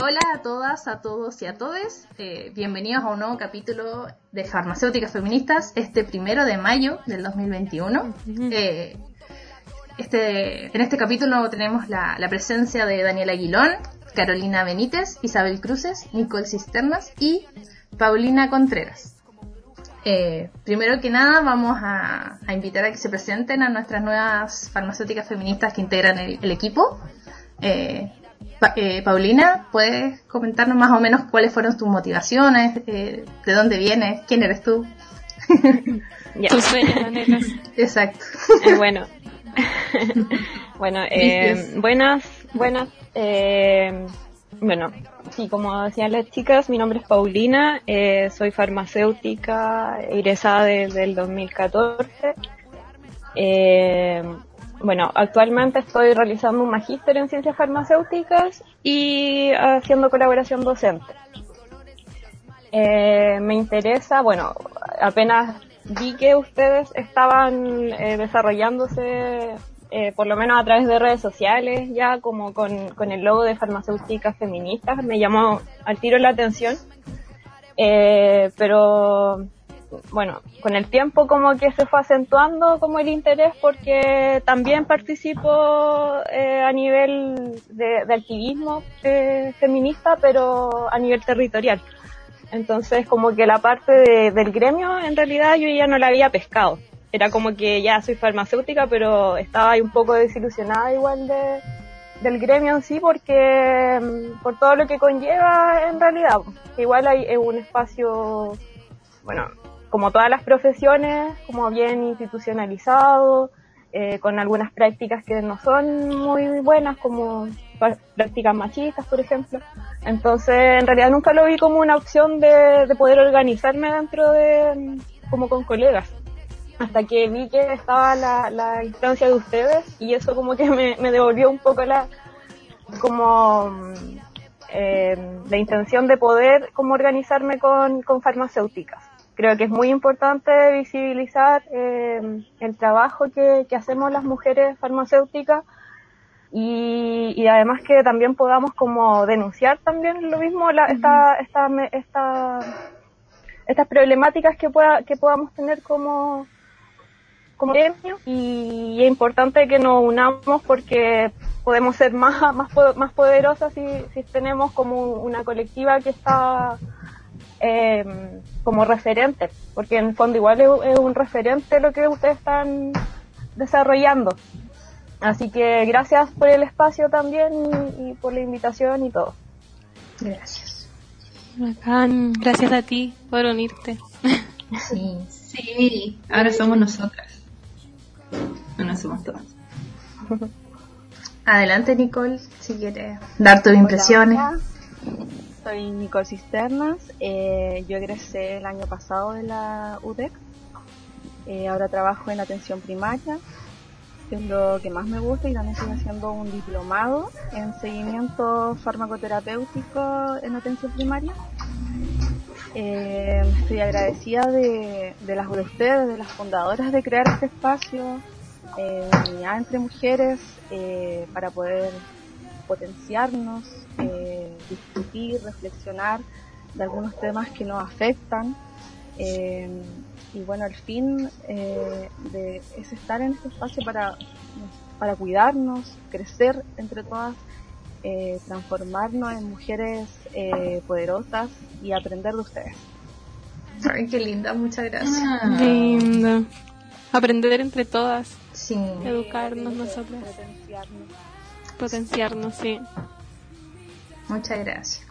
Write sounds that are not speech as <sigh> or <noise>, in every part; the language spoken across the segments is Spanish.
Hola a todas, a todos y a todes. Eh, bienvenidos a un nuevo capítulo de Farmacéuticas Feministas, este primero de mayo del 2021. Eh, este, en este capítulo tenemos la, la presencia de Daniela Aguilón, Carolina Benítez, Isabel Cruces, Nicole Cisternas y Paulina Contreras. Eh, primero que nada vamos a, a invitar a que se presenten a nuestras nuevas farmacéuticas feministas que integran el, el equipo. Eh, eh, Paulina, ¿puedes comentarnos más o menos cuáles fueron tus motivaciones? eh, ¿De dónde vienes? ¿Quién eres tú? <laughs> Ya. Tus sueños. <laughs> Exacto. Eh, bueno. <laughs> bueno, eh, buenas, buenas. eh, bueno, sí, como decían las chicas, mi nombre es Paulina, eh, soy farmacéutica, egresada desde el 2014. Eh, bueno, actualmente estoy realizando un magíster en ciencias farmacéuticas y haciendo colaboración docente. Eh, me interesa, bueno, apenas vi que ustedes estaban eh, desarrollándose, eh, por lo menos a través de redes sociales, ya como con, con el logo de farmacéuticas feministas, me llamó al tiro la atención. Eh, pero bueno, con el tiempo como que se fue acentuando como el interés porque también participo eh, a nivel de, de activismo feminista, pero a nivel territorial. Entonces como que la parte de- del gremio en realidad yo ya no la había pescado. Era como que ya soy farmacéutica, pero estaba ahí un poco desilusionada igual de, del gremio en sí porque mm, por todo lo que conlleva en realidad. Igual hay es un espacio, bueno, como todas las profesiones, como bien institucionalizado, eh, con algunas prácticas que no son muy buenas, como prácticas machistas, por ejemplo. Entonces, en realidad nunca lo vi como una opción de, de poder organizarme dentro de, como con colegas. Hasta que vi que estaba la, la instancia de ustedes y eso como que me, devolvió un poco la, como, eh, la intención de poder como organizarme con farmacéuticas. Creo que es muy importante visibilizar eh, el trabajo que, que hacemos las mujeres farmacéuticas y, y además que también podamos como denunciar también lo mismo la, esta, esta, me- esta, estas problemáticas que pueda, que podamos tener como como gremio. Y es importante que nos unamos porque podemos ser más más más poderosas si, si tenemos como una colectiva que está eh, como referente porque en el fondo igual es, es un referente lo que ustedes están desarrollando así que gracias por el espacio también y, y por la invitación y todo Gracias. Bacán. Gracias a ti por unirte. Sí. Sí, ahora somos nosotras. No, no somos todas. Adelante, Nicole, si quieres dar tus impresiones. Soy Nicole Cisternas. eh, yo egresé el año pasado de la UDEC. Eh, ahora trabajo en atención primaria, que es lo que más me gusta, y también estoy haciendo un diplomado en seguimiento farmacoterapéutico en atención primaria. Eh, estoy agradecida de, las de ustedes, de las fundadoras de crear este espacio entre mujeres para poder potenciarnos, discutir, reflexionar de algunos temas que nos afectan. eh, y bueno, el fin eh, de, es estar en este espacio para, para cuidarnos, crecer entre todas, eh, transformarnos en mujeres eh, poderosas y aprender de ustedes. Ay, qué linda, muchas gracias. Ah, Lindo. Aprender entre todas. Sí. Educarnos nosotras. Potenciarnos. Potenciarnos, sí. Muchas gracias.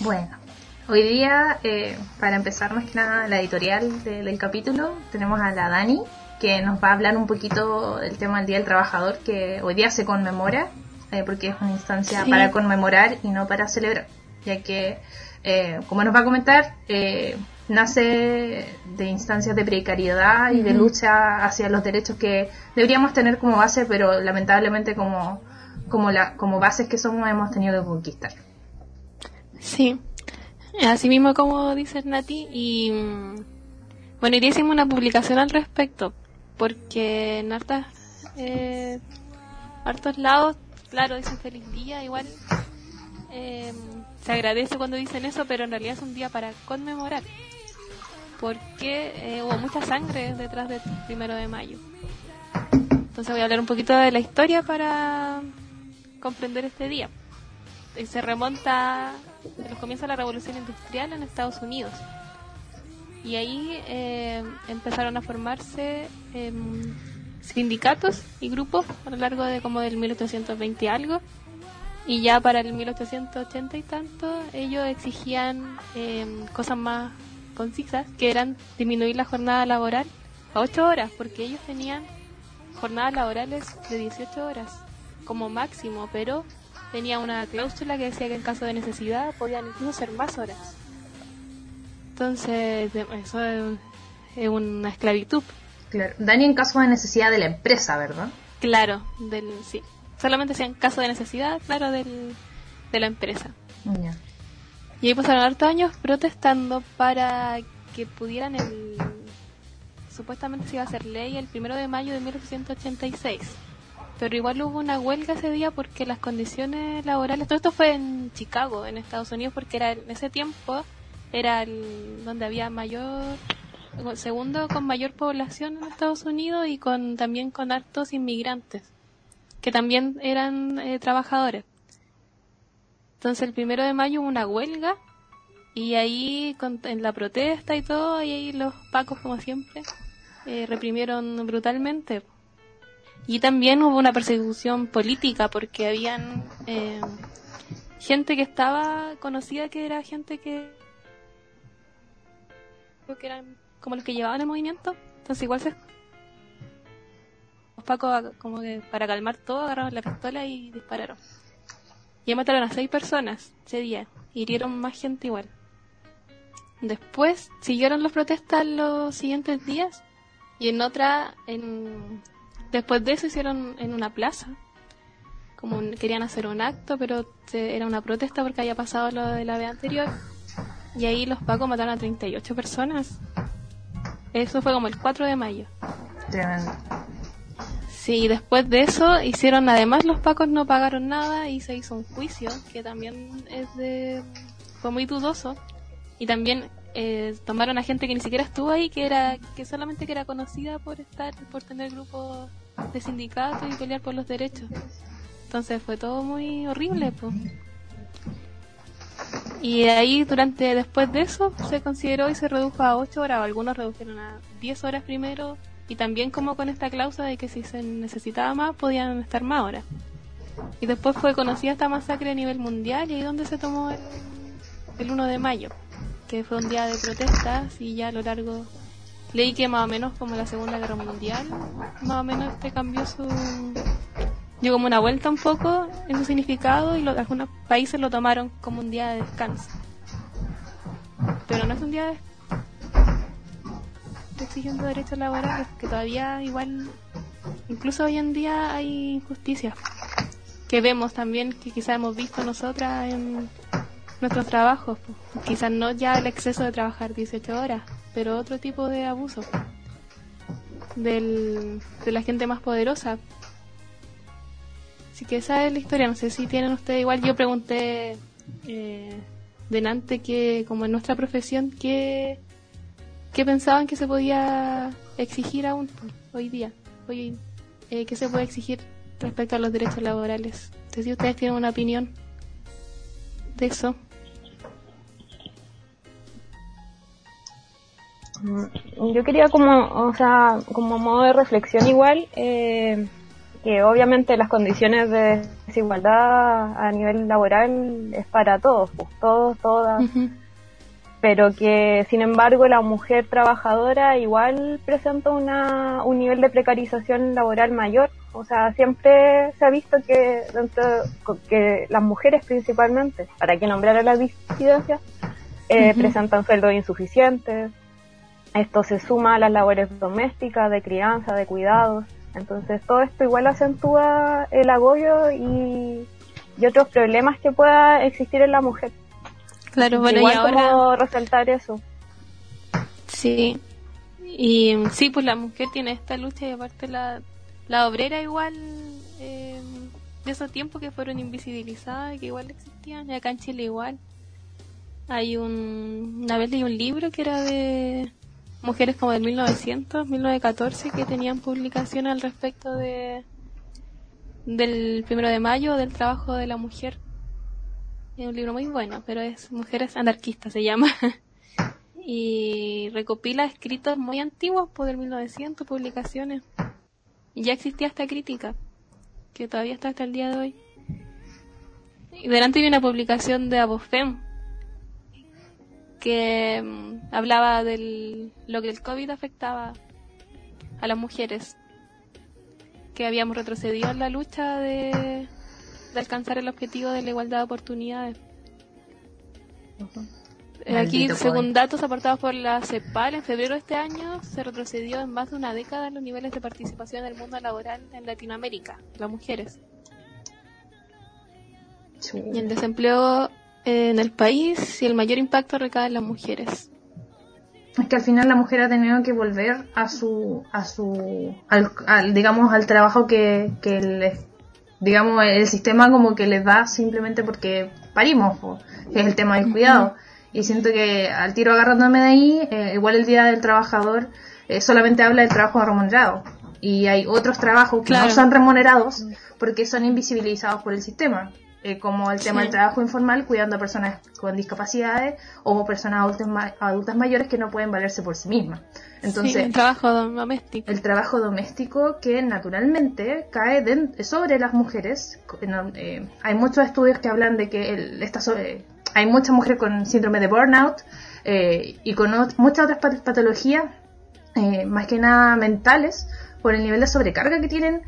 Bueno, hoy día, eh, para empezar más que nada la editorial de- del capítulo, tenemos a la Dani, que nos va a hablar un poquito del tema del Día del Trabajador, que hoy día se conmemora, eh, porque es una instancia Sí. para conmemorar y no para celebrar, ya que, eh, como nos va a comentar, eh, nace de instancias de precariedad y de lucha hacia los derechos que deberíamos tener como base, pero lamentablemente como, como, la, como bases que somos hemos tenido que conquistar. Sí. Así mismo como dice Nati. Y mm, bueno, día hicimos una publicación al respecto. Porque en hartas, eh, hartos lados claro, dicen feliz día, igual eh, se agradece cuando dicen eso, pero en realidad es un día para conmemorar, porque eh, hubo mucha sangre detrás del primero de mayo. Entonces voy a hablar un poquito de la historia para comprender este día. Eh, Se remonta a los comienzos de la revolución industrial en Estados Unidos. Y ahí eh, empezaron a formarse em, sindicatos y grupos a lo largo de como del 1820 y algo. Y ya para el 1880 y tanto, ellos exigían em, cosas más concisas, que eran disminuir la jornada laboral a 8 horas, porque ellos tenían jornadas laborales de 18 horas como máximo, pero tenía una cláusula que decía que en caso de necesidad podían incluso ser más horas. Entonces, eso es, es una esclavitud. Claro. Dani en caso de necesidad de la empresa, ¿verdad? Claro, del sí. Solamente sea en caso de necesidad, claro, del, de la empresa. Y ahí pasaron hartos años protestando para que pudieran el... Supuestamente se iba a hacer ley el primero de mayo de 1886. Pero igual hubo una huelga ese día porque las condiciones laborales... Todo esto fue en Chicago, en Estados Unidos, porque era en ese tiempo era el, donde había mayor... Segundo con mayor población en Estados Unidos y con también con hartos inmigrantes, que también eran eh, trabajadores. Entonces el primero de mayo hubo una huelga y ahí con- en la protesta y todo, y ahí los pacos como siempre eh, reprimieron brutalmente. Y también hubo una persecución política porque habían eh, gente que estaba conocida que era gente que que eran como los que llevaban el movimiento. Entonces igual se los pacos como que para calmar todo agarraron la pistola y dispararon. Y mataron a seis personas ese día. Hirieron más gente igual. Después siguieron las protestas los siguientes días. Y en otra, en... después de eso hicieron en una plaza. Como un- querían hacer un acto, pero se- era una protesta porque había pasado lo de la vez anterior. Y ahí los pacos mataron a 38 personas. Eso fue como el 4 de mayo. Tremendo. Sí, después de eso hicieron, además los pacos no pagaron nada y se hizo un juicio que también es de, fue muy dudoso y también eh, tomaron a gente que ni siquiera estuvo ahí, que era, que solamente que era conocida por estar, por tener grupos de sindicatos y pelear por los derechos. Entonces fue todo muy horrible, pues. Y ahí durante, después de eso, se consideró y se redujo a 8 horas, o algunos redujeron a 10 horas primero, y también como con esta cláusula de que si se necesitaba más, podían estar más horas. Y después fue conocida esta masacre a nivel mundial, y ahí donde se tomó el, el 1 de mayo, que fue un día de protestas, y ya a lo largo leí que más o menos como la Segunda Guerra Mundial, más o menos este cambió su... dio como una vuelta un poco en su significado y lo- algunos países lo tomaron como un día de descanso. Pero no es un día de exigiendo derechos laborales, que todavía igual, incluso hoy en día hay injusticias que vemos también, que quizás hemos visto nosotras en nuestros trabajos. Quizás no ya el exceso de trabajar 18 horas, pero otro tipo de abuso del, de la gente más poderosa. Así que esa es la historia. No sé si tienen ustedes igual. Yo pregunté eh, delante que, como en nuestra profesión, que ¿Qué pensaban que se podía exigir aún hoy día? Hoy, eh, ¿Qué se puede exigir respecto a los derechos laborales? Sé si ustedes tienen una opinión de eso. Yo quería como, o sea, como modo de reflexión igual, eh, que obviamente las condiciones de desigualdad a nivel laboral es para todos, pues, todos, todas, pero que sin embargo la mujer trabajadora igual presenta una, un nivel de precarización laboral mayor. O sea, siempre se ha visto que, dentro, que las mujeres principalmente, para que nombrara las disidencias, eh, presentan sueldos insuficientes. Esto se suma a las labores domésticas, de crianza, de cuidados. Entonces todo esto igual acentúa el agobio y, y otros problemas que pueda existir en la mujer. Claro, bueno, igual y ahora... como resaltar eso. Sí. Y sí, pues la mujer tiene esta lucha y aparte la, la obrera igual eh, de esos tiempos que fueron invisibilizadas y que igual existían, y acá en Chile igual. Hay un, una vez leí un libro que era de mujeres como del 1900, 1914 que tenían publicación al respecto de del primero de mayo del trabajo de la mujer. Es un libro muy bueno, pero es Mujeres Anarquistas se llama. <laughs> y recopila escritos muy antiguos por el 1900, publicaciones. Ya existía esta crítica, que todavía está hasta el día de hoy. Y delante viene una publicación de Abofem, que mm, hablaba de lo que el COVID afectaba a las mujeres, que habíamos retrocedido en la lucha de, de alcanzar el objetivo de la igualdad de oportunidades. Eh, Aquí, Maldito según COVID. datos aportados por la CEPAL, en febrero de este año se retrocedió en más de una década en los niveles de participación en el mundo laboral en Latinoamérica, las mujeres. Y el desempleo en el país y el mayor impacto recae en las mujeres. Es que al final la mujer ha tenido que volver a su, a su, al, al, digamos, al trabajo que, que le- digamos, el sistema como que les da simplemente porque parimos, que es el tema del cuidado. Y siento que al tiro agarrándome de ahí, eh, igual el Día del Trabajador eh, solamente habla del trabajo remunerado. Y hay otros trabajos que Claro. no son remunerados porque son invisibilizados por el sistema. Eh, como el tema Sí. del trabajo informal, cuidando a personas con discapacidades o personas adultas, ma- adultas mayores que no pueden valerse por sí mismas. Entonces, sí, el trabajo doméstico. el trabajo doméstico que naturalmente cae den- sobre las mujeres. Eh, hay muchos estudios que hablan de que el- esta so- eh, hay muchas mujeres con síndrome de burnout eh, y con ot- muchas otras pat- patologías, eh, más que nada mentales, por el nivel de sobrecarga que tienen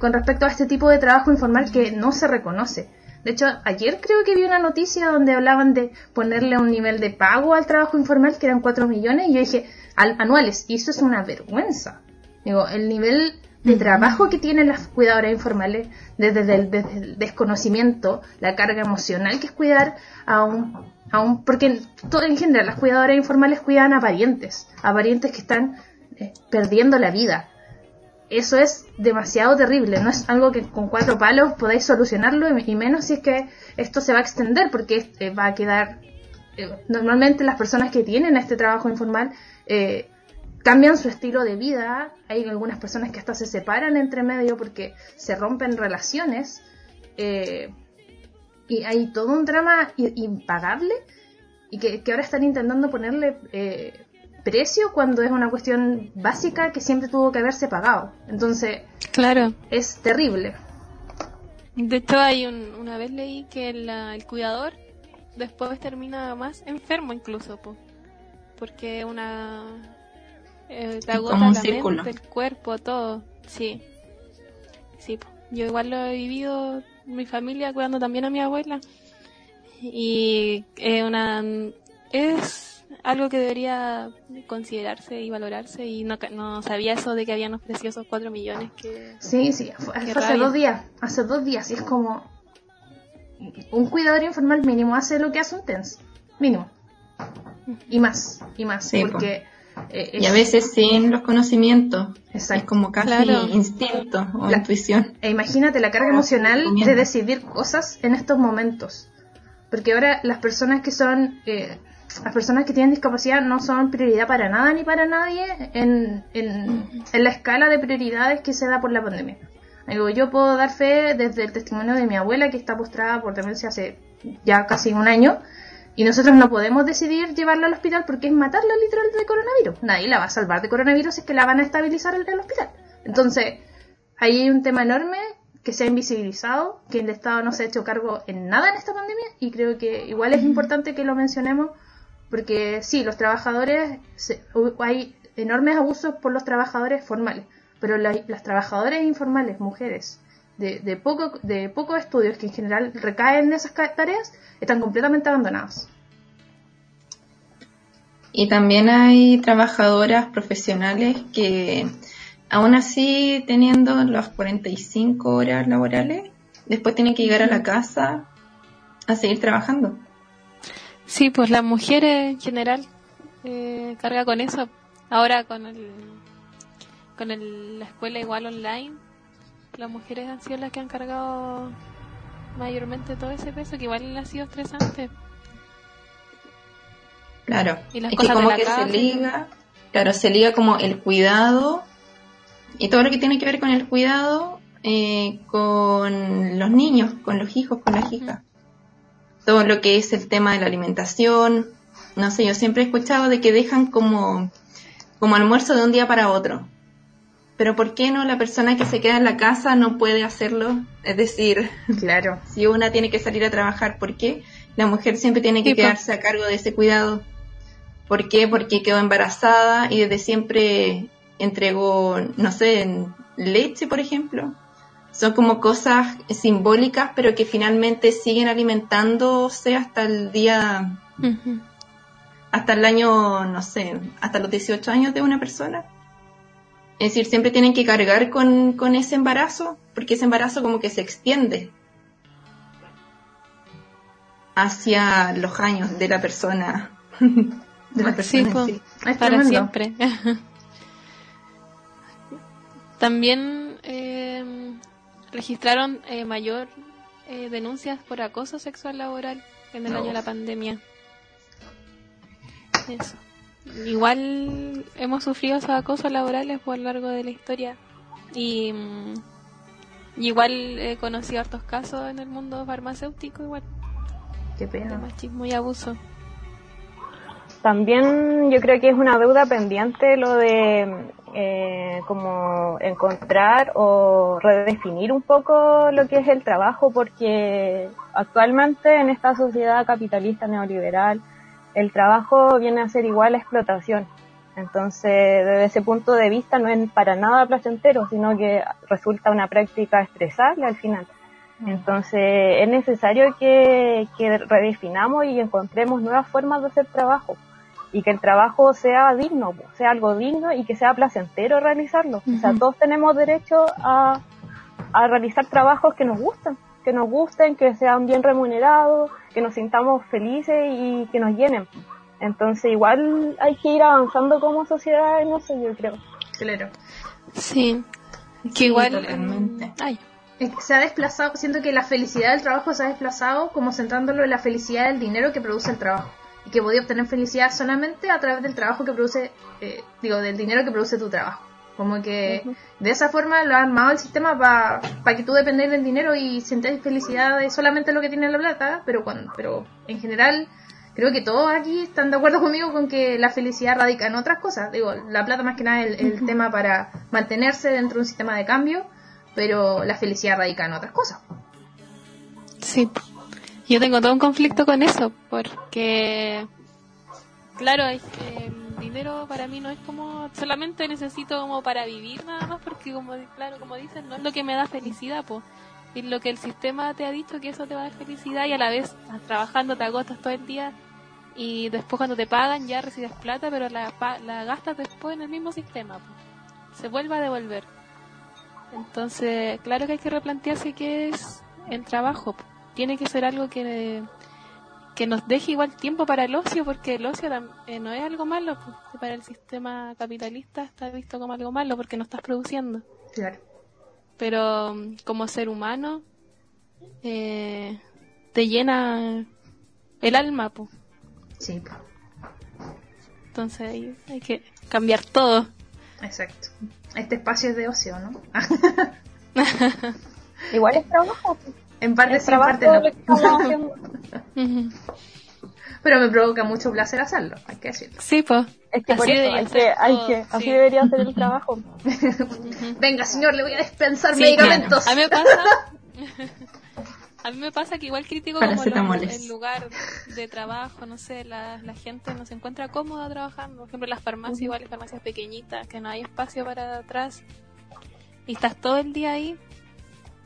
con respecto a este tipo de trabajo informal que no se reconoce. De hecho, ayer creo que vi una noticia donde hablaban de ponerle un nivel de pago al trabajo informal que eran 4 millones y yo dije, al- anuales, y eso es una vergüenza. Digo, el nivel de trabajo que tienen las cuidadoras informales desde el, desde el desconocimiento, la carga emocional que es cuidar a un, a un porque en, todo, en general las cuidadoras informales cuidan a parientes, a parientes que están eh, perdiendo la vida. Eso es demasiado terrible, no es algo que con cuatro palos podáis solucionarlo y, menos si es que esto se va a extender porque eh, va a quedar eh, normalmente las personas que tienen este trabajo informal eh, cambian su estilo de vida. Hay algunas personas que hasta se separan entre medio porque se rompen relaciones. y hay todo un drama impagable y que, que ahora están intentando ponerle eh, precio cuando es una cuestión básica que siempre tuvo que haberse pagado. Entonces Claro. es terrible. De hecho, hay un- una vez leí que la- el cuidador después termina más enfermo incluso, po, porque una eh, te agota Como un la círculo. mente, el cuerpo, todo. Sí, sí. po. Yo igual lo he vivido mi familia cuidando también a mi abuela y eh, una es algo que debería considerarse y valorarse y no, ca- no sabía eso de que habían ofrecido esos cuatro millones que Sí, sí, fue, hace dos días, hace dos días, y es como un cuidador informal mínimo hace lo que hace un TENS, mínimo. Y más, y más, Sí, porque... eh, Y a es- veces sin los conocimientos. Exacto. Es como casi Claro. instinto o La- intuición. E imagínate la carga Ah, emocional de decidir cosas en estos momentos. Porque ahora las personas que son, eh, las personas que tienen discapacidad no son prioridad para nada ni para nadie en, en, en la escala de prioridades que se da por la pandemia. Digo, yo puedo dar fe desde el testimonio de mi abuela que está postrada por demencia hace ya casi un año y nosotros no podemos decidir llevarla al hospital porque es matarla literal de coronavirus. Nadie la va a salvar de coronavirus es que la van a estabilizar en el hospital. Entonces, Ahí hay un tema enorme que se ha invisibilizado, que el Estado no se ha hecho cargo en nada en esta pandemia y creo que igual es importante que lo mencionemos porque sí, los trabajadores, se- hay enormes abusos por los trabajadores formales, pero la- las trabajadoras informales, mujeres, de, de, poco, de pocos estudios que en general recaen en esas tareas, están completamente abandonadas. Y también hay trabajadoras profesionales que, aún así teniendo las 45 horas laborales, después tienen que llegar a la casa a seguir trabajando. Sí, pues las mujeres en general eh, carga con eso. Ahora con el, con el- la escuela igual online las mujeres han sido las que han cargado mayormente todo ese peso, que igual ha sido estresante. Claro, Y las es que cosas de como que casa. se liga, claro, se liga como el cuidado y todo lo que tiene que ver con el cuidado eh, con los niños, con los hijos, con las hijas. Todo lo que es el tema de la alimentación, no sé, yo siempre he escuchado de que dejan como, como almuerzo de un día para otro. Pero ¿por qué no la persona que se queda en la casa no puede hacerlo? Es decir, <laughs> Claro. si una tiene que salir a trabajar, ¿por qué la mujer siempre tiene que quedarse a cargo de ese cuidado? ¿Por qué? Porque quedó embarazada y desde siempre entregó, no sé, leche, por ejemplo. Son como cosas simbólicas, pero que finalmente siguen alimentándose hasta el día, hasta el año, no sé, hasta los 18 años de una persona. Es decir, siempre tienen que cargar con, con ese embarazo, porque ese embarazo como que se extiende hacia los años de la persona. <laughs> De la Sí, persona sí. Es para tremendo. siempre. <laughs> También registraron eh, mayor eh, denuncias por acoso sexual laboral en el año de la pandemia. Eso. Igual hemos sufrido esos acosos laborales por lo largo de la historia y mm, igual he conocido hartos casos en el mundo farmacéutico igual Qué de pena. machismo y abuso. También yo creo que es una deuda pendiente lo de eh, como encontrar o redefinir un poco lo que es el trabajo porque actualmente en esta sociedad capitalista neoliberal el trabajo viene a ser igual a explotación. Entonces, desde ese punto de vista no es para nada placentero, sino que resulta una práctica estresable al final. Entonces, es necesario que, que redefinamos y encontremos nuevas formas de hacer trabajo y que el trabajo sea digno, sea algo digno y que sea placentero realizarlo. O sea, todos tenemos derecho a, a realizar trabajos que nos gustan, que nos gusten, que sean bien remunerados, que nos sintamos felices y que nos llenen. Entonces, igual hay que ir avanzando como sociedad en eso, yo creo. Claro. Sí, que Sí, igual... totalmente. Ay, Es que Se ha desplazado, siento que la felicidad del trabajo se ha desplazado como centrándolo en la felicidad del dinero que produce el trabajo. Que podía obtener felicidad solamente a través del trabajo que produce, eh, digo, del dinero que produce tu trabajo. Como que de esa forma lo ha armado el sistema para que tú dependas del dinero y sientas felicidad de solamente lo que tiene la plata, pero cuando, pero en general creo que todos aquí están de acuerdo conmigo con que la felicidad radica en otras cosas. Digo, la plata más que nada es el, el tema para mantenerse dentro de un sistema de cambio, pero la felicidad radica en otras cosas. Sí, yo tengo todo un conflicto con eso, porque, claro, es el dinero para mí no es como, solamente necesito como para vivir nada más, porque como, claro, como dicen, no es lo que me da felicidad, pues. Y lo que el sistema te ha dicho que eso te va a dar felicidad y a la vez trabajando, te agotas todo el día y después cuando te pagan ya recibes plata, pero la, la gastas después en el mismo sistema, pues. Se vuelve a devolver. Entonces, claro que hay que replantearse qué es el trabajo. po. Tiene que ser algo que, que nos deje igual tiempo para el ocio, porque el ocio eh, no es algo malo. po. Para el sistema capitalista está visto como algo malo porque no estás produciendo. Claro. Pero como ser humano, eh, te llena el alma. po. Sí, Entonces hay, hay que cambiar todo. exacto. Este espacio es de ocio, ¿no? <laughs> <laughs> Igual es trabajo. En parte sí, en parte no. <laughs> Pero me provoca mucho placer hacerlo, hay que decirlo. Sí, pues. Es que por Así eso debería hay que, hay así debería ser el trabajo. Venga, señor, le voy a dispensar Sí, medicamentos. A mí me pasa. <laughs> A mí me pasa que igual critico como los- el lugar de trabajo, no sé, la, la gente no se encuentra cómoda trabajando. Por ejemplo, las farmacias, igual las farmacias pequeñitas, que no hay espacio para atrás. Y estás todo el día ahí.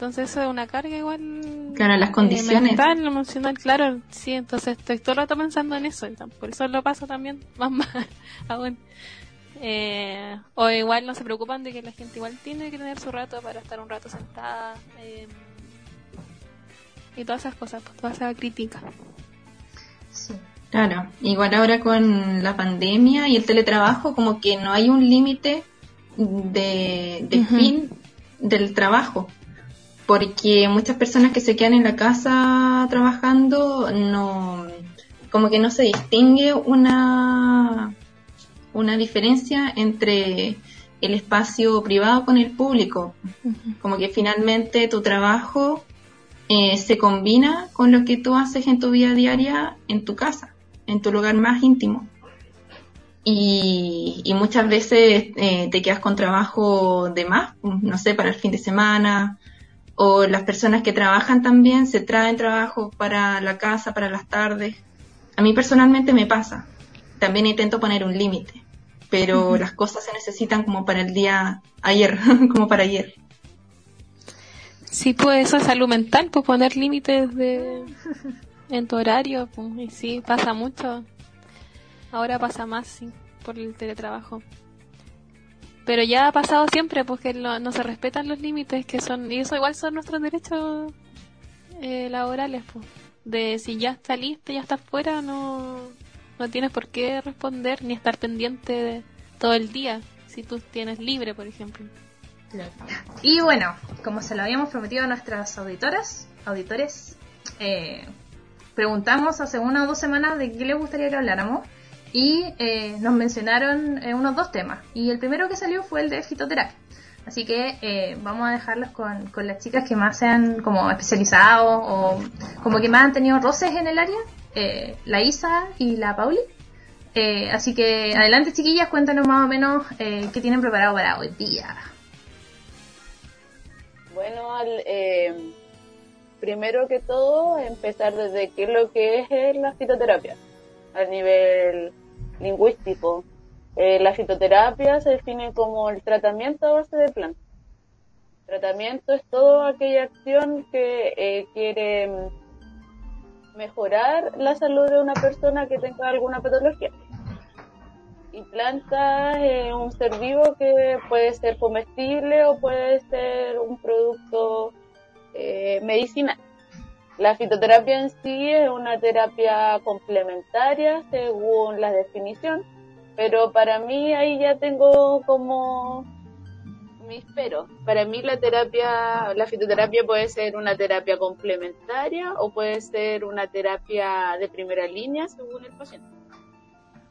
Entonces eso es una carga igual. Claro, las eh, condiciones. mental, emocional, claro, sí. Entonces estoy todo el rato pensando en eso. Por eso lo paso también <laughs> más mal aún. Eh, o igual no se preocupan de que la gente igual tiene que tener su rato para estar un rato sentada. eh, y todas esas cosas, pues, toda esa crítica. Sí. Claro, igual ahora con la pandemia y el teletrabajo, como que no hay un límite de, fin del trabajo. Porque muchas personas que se quedan en la casa trabajando no como que no se distingue una una diferencia entre el espacio privado con el público. Como que finalmente tu trabajo eh, se combina con lo que tú haces en tu vida diaria en tu casa en tu lugar más íntimo. Y, y muchas veces eh, te quedas con trabajo de más, no sé, para el fin de semana, o las personas que trabajan también se traen trabajo para la casa, para las tardes. A mí personalmente me pasa. También intento poner un límite, pero las cosas se necesitan como para el día ayer, <laughs> como para ayer. Sí, pues eso es salud mental, pues poner límites de en tu horario, pues, y sí, pasa mucho. Ahora pasa más sí, por el teletrabajo. Pero ya ha pasado siempre, porque no, no se respetan los límites que son, y eso igual son nuestros derechos eh, laborales, pues. De si ya saliste, ya estás fuera, no, no tienes por qué responder ni estar pendiente de todo el día, si tú tienes libre, por ejemplo. Y bueno, como se lo habíamos prometido a nuestras auditoras, auditores, eh, preguntamos hace una o dos semanas de qué les gustaría que habláramos y eh, nos mencionaron eh, unos dos temas. Y el primero que salió fue el de fitoterapia. Así que eh, vamos a dejarlos con, con las chicas que más se han como especializado o como que más han tenido roces en el área, eh, la Isa y la Pauli. Eh, así que adelante chiquillas, cuéntanos más o menos eh, qué tienen preparado para hoy día. Bueno, al, primero que todo, empezar desde qué es lo que es la fitoterapia a nivel lingüístico. Eh, la fitoterapia se define como el tratamiento a base de plantas. Tratamiento es toda aquella acción que eh, quiere mm, mejorar la salud de una persona que tenga alguna patología. Y planta es un ser vivo que puede ser comestible o puede ser un producto eh, medicinal. La fitoterapia en sí es una terapia complementaria según la definición, pero para mí ahí ya tengo como mis pero. Para mí la terapia, la fitoterapia puede ser una terapia complementaria o puede ser una terapia de primera línea según el paciente.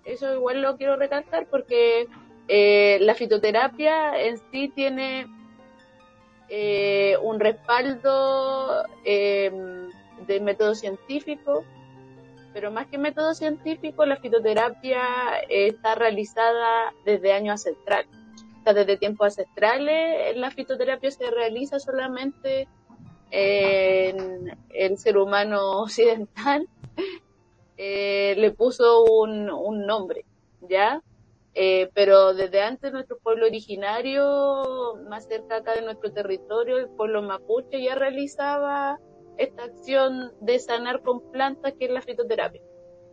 Eso igual lo quiero recalcar porque eh, la fitoterapia en sí tiene eh, un respaldo eh, de método científico, pero más que método científico, la fitoterapia está realizada desde años ancestrales. O sea, desde tiempos ancestrales, la fitoterapia se realiza solamente en el ser humano <laughs> occidental. Eh, le puso un nombre, ¿ya? Eh, pero desde antes nuestro pueblo originario, más cerca acá de nuestro territorio, el pueblo mapuche ya realizaba esta acción de sanar con plantas que es la fitoterapia.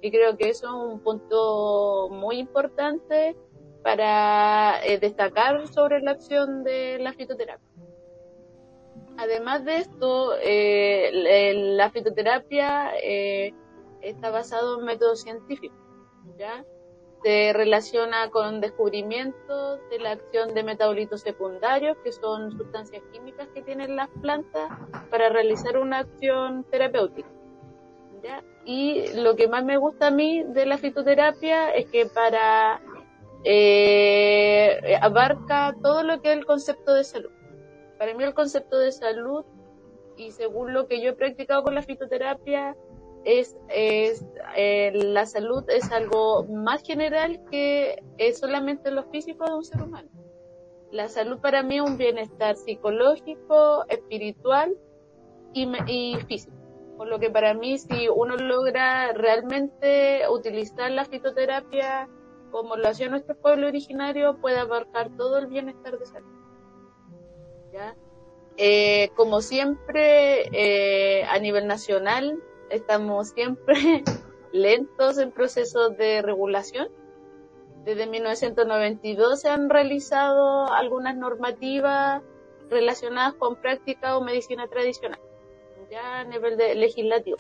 Y creo que eso es un punto muy importante para eh, destacar sobre la acción de la fitoterapia. Además de esto, eh, la fitoterapia está basado en métodos científicos, ¿ya? Se relaciona con descubrimientos de la acción de metabolitos secundarios, que son sustancias químicas que tienen las plantas para realizar una acción terapéutica. Y lo que más me gusta a mí de la fitoterapia es que para eh, abarca todo lo que es el concepto de salud. Para mí el concepto de salud, y según lo que yo he practicado con la fitoterapia, es, es eh, la salud es algo más general que es solamente lo físico de un ser humano. La salud para mí es un bienestar psicológico, espiritual y, y físico. Por lo que para mí si uno logra realmente utilizar la fitoterapia como lo hacía nuestro pueblo originario, puede abarcar todo el bienestar de salud. ¿Ya? Eh, como siempre, eh, a nivel nacional, estamos siempre <laughs> lentos en procesos de regulación. Desde 1992 se han realizado algunas normativas relacionadas con práctica o medicina tradicional, ya a nivel de legislativo.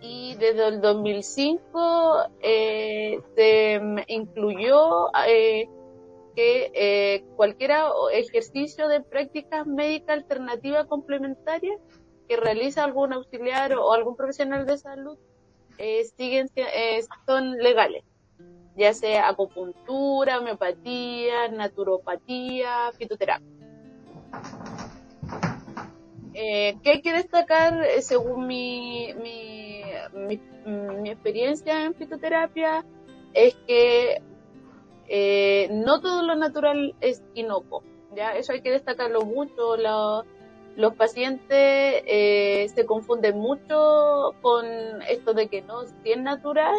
Y desde el 2005 eh, se incluyó eh, que eh, cualquier ejercicio de práctica médica alternativa complementaria que realiza algún auxiliar o algún profesional de salud eh, siguen, eh, son legales, ya sea acupuntura, homeopatía, naturopatía, fitoterapia. Eh, ¿Qué hay que destacar eh, según mi, mi, mi, experiencia en fitoterapia? Es que eh, no todo lo natural es inocuo. ¿ya? Eso hay que destacarlo mucho. Los pacientes eh, se confunden mucho con esto de que no, si es natural,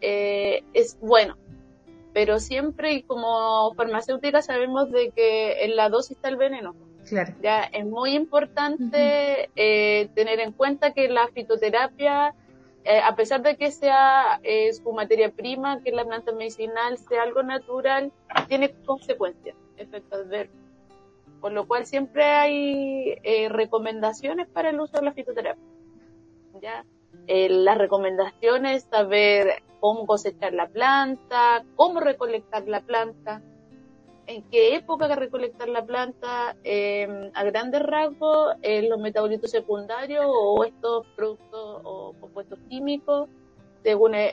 eh, es bueno. Pero siempre, y como farmacéutica, sabemos de que en la dosis está el veneno. Ya es muy importante eh, tener en cuenta que la fitoterapia, eh, a pesar de que sea eh, su materia prima, que la planta medicinal sea algo natural, tiene consecuencias, efectos adversos. Por lo cual siempre hay recomendaciones para el uso de la fitoterapia. ¿ya? las recomendaciones, saber cómo cosechar la planta, cómo recolectar la planta, en qué época recolectar la planta, em, a grandes rasgos, en los metabolitos secundarios o estos productos o compuestos químicos, según eh,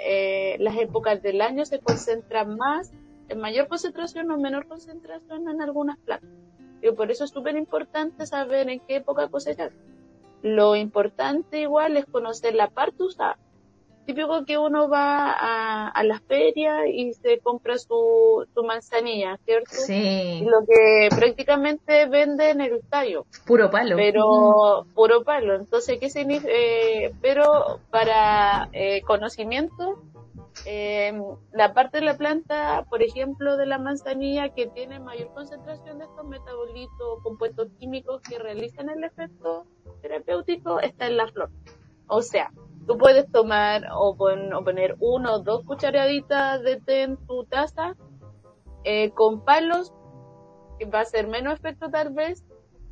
eh, las épocas del año, se concentran más, en mayor concentración o menor concentración en algunas plantas. Y por eso es súper importante saber en qué época cosechar. Lo importante igual es conocer la parte usada típico que uno va a, a la feria y se compra su, su manzanilla, ¿cierto? Sí. lo que prácticamente venden el tallo. Puro palo. Pero, puro palo. Entonces, ¿qué significa? Eh, pero para eh, conocimiento, eh, la parte de la planta, por ejemplo, de la manzanilla que tiene mayor concentración de estos metabolitos, compuestos químicos que realizan el efecto terapéutico, está en la flor. O sea, tú puedes tomar o, poner uno o dos cucharaditas de té en tu taza eh, con palos, que va a ser menos efecto tal vez,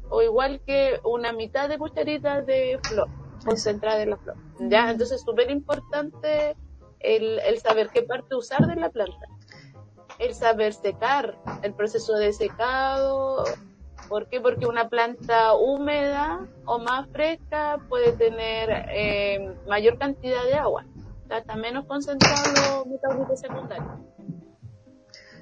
o igual que una mitad de cucharita de flor, concentrada en la flor. ¿ya? Entonces es súper importante el, el saber qué parte usar de la planta. El saber secar, el proceso de secado, ¿Por qué? Porque una planta húmeda o más fresca puede tener eh, mayor cantidad de agua. está menos concentrado metabolitos secundarios.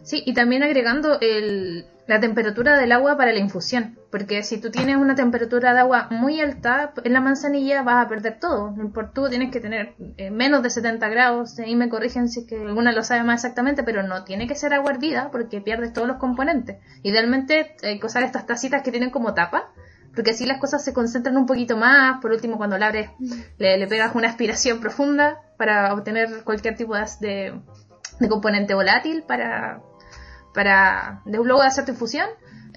Sí, y también agregando el, la temperatura del agua para la infusión, porque si tú tienes una temperatura de agua muy alta en la manzanilla vas a perder todo. Por tú tienes que tener eh, menos de 70 grados, y me corrigen si es que alguna lo sabe más exactamente, pero no tiene que ser agua hervida porque pierdes todos los componentes. Idealmente hay que usar estas tacitas que tienen como tapa, porque así las cosas se concentran un poquito más. Por último, cuando la abres, le, pegas una aspiración profunda para obtener cualquier tipo de, de componente volátil para para luego de hacer tu infusión,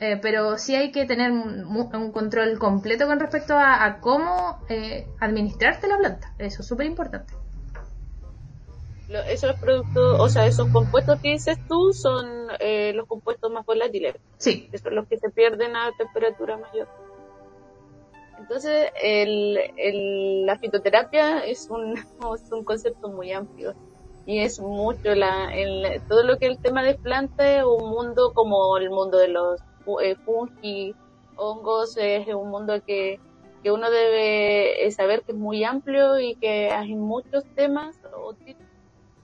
eh, pero sí hay que tener un, control completo con respecto a, cómo eh, administrarte la planta. Eso es súper importante. Esos productos, o sea, esos compuestos que dices tú son eh, los compuestos más volátiles. Sí. Que son los que se pierden a temperatura mayor. Entonces, el, la fitoterapia es un, <laughs> es un concepto muy amplio y es mucho la, el, todo lo que es el tema de plantas, un mundo como el mundo de los eh, fungi, hongos, es un mundo que, que uno debe eh, saber que es muy amplio y que hay muchos temas o,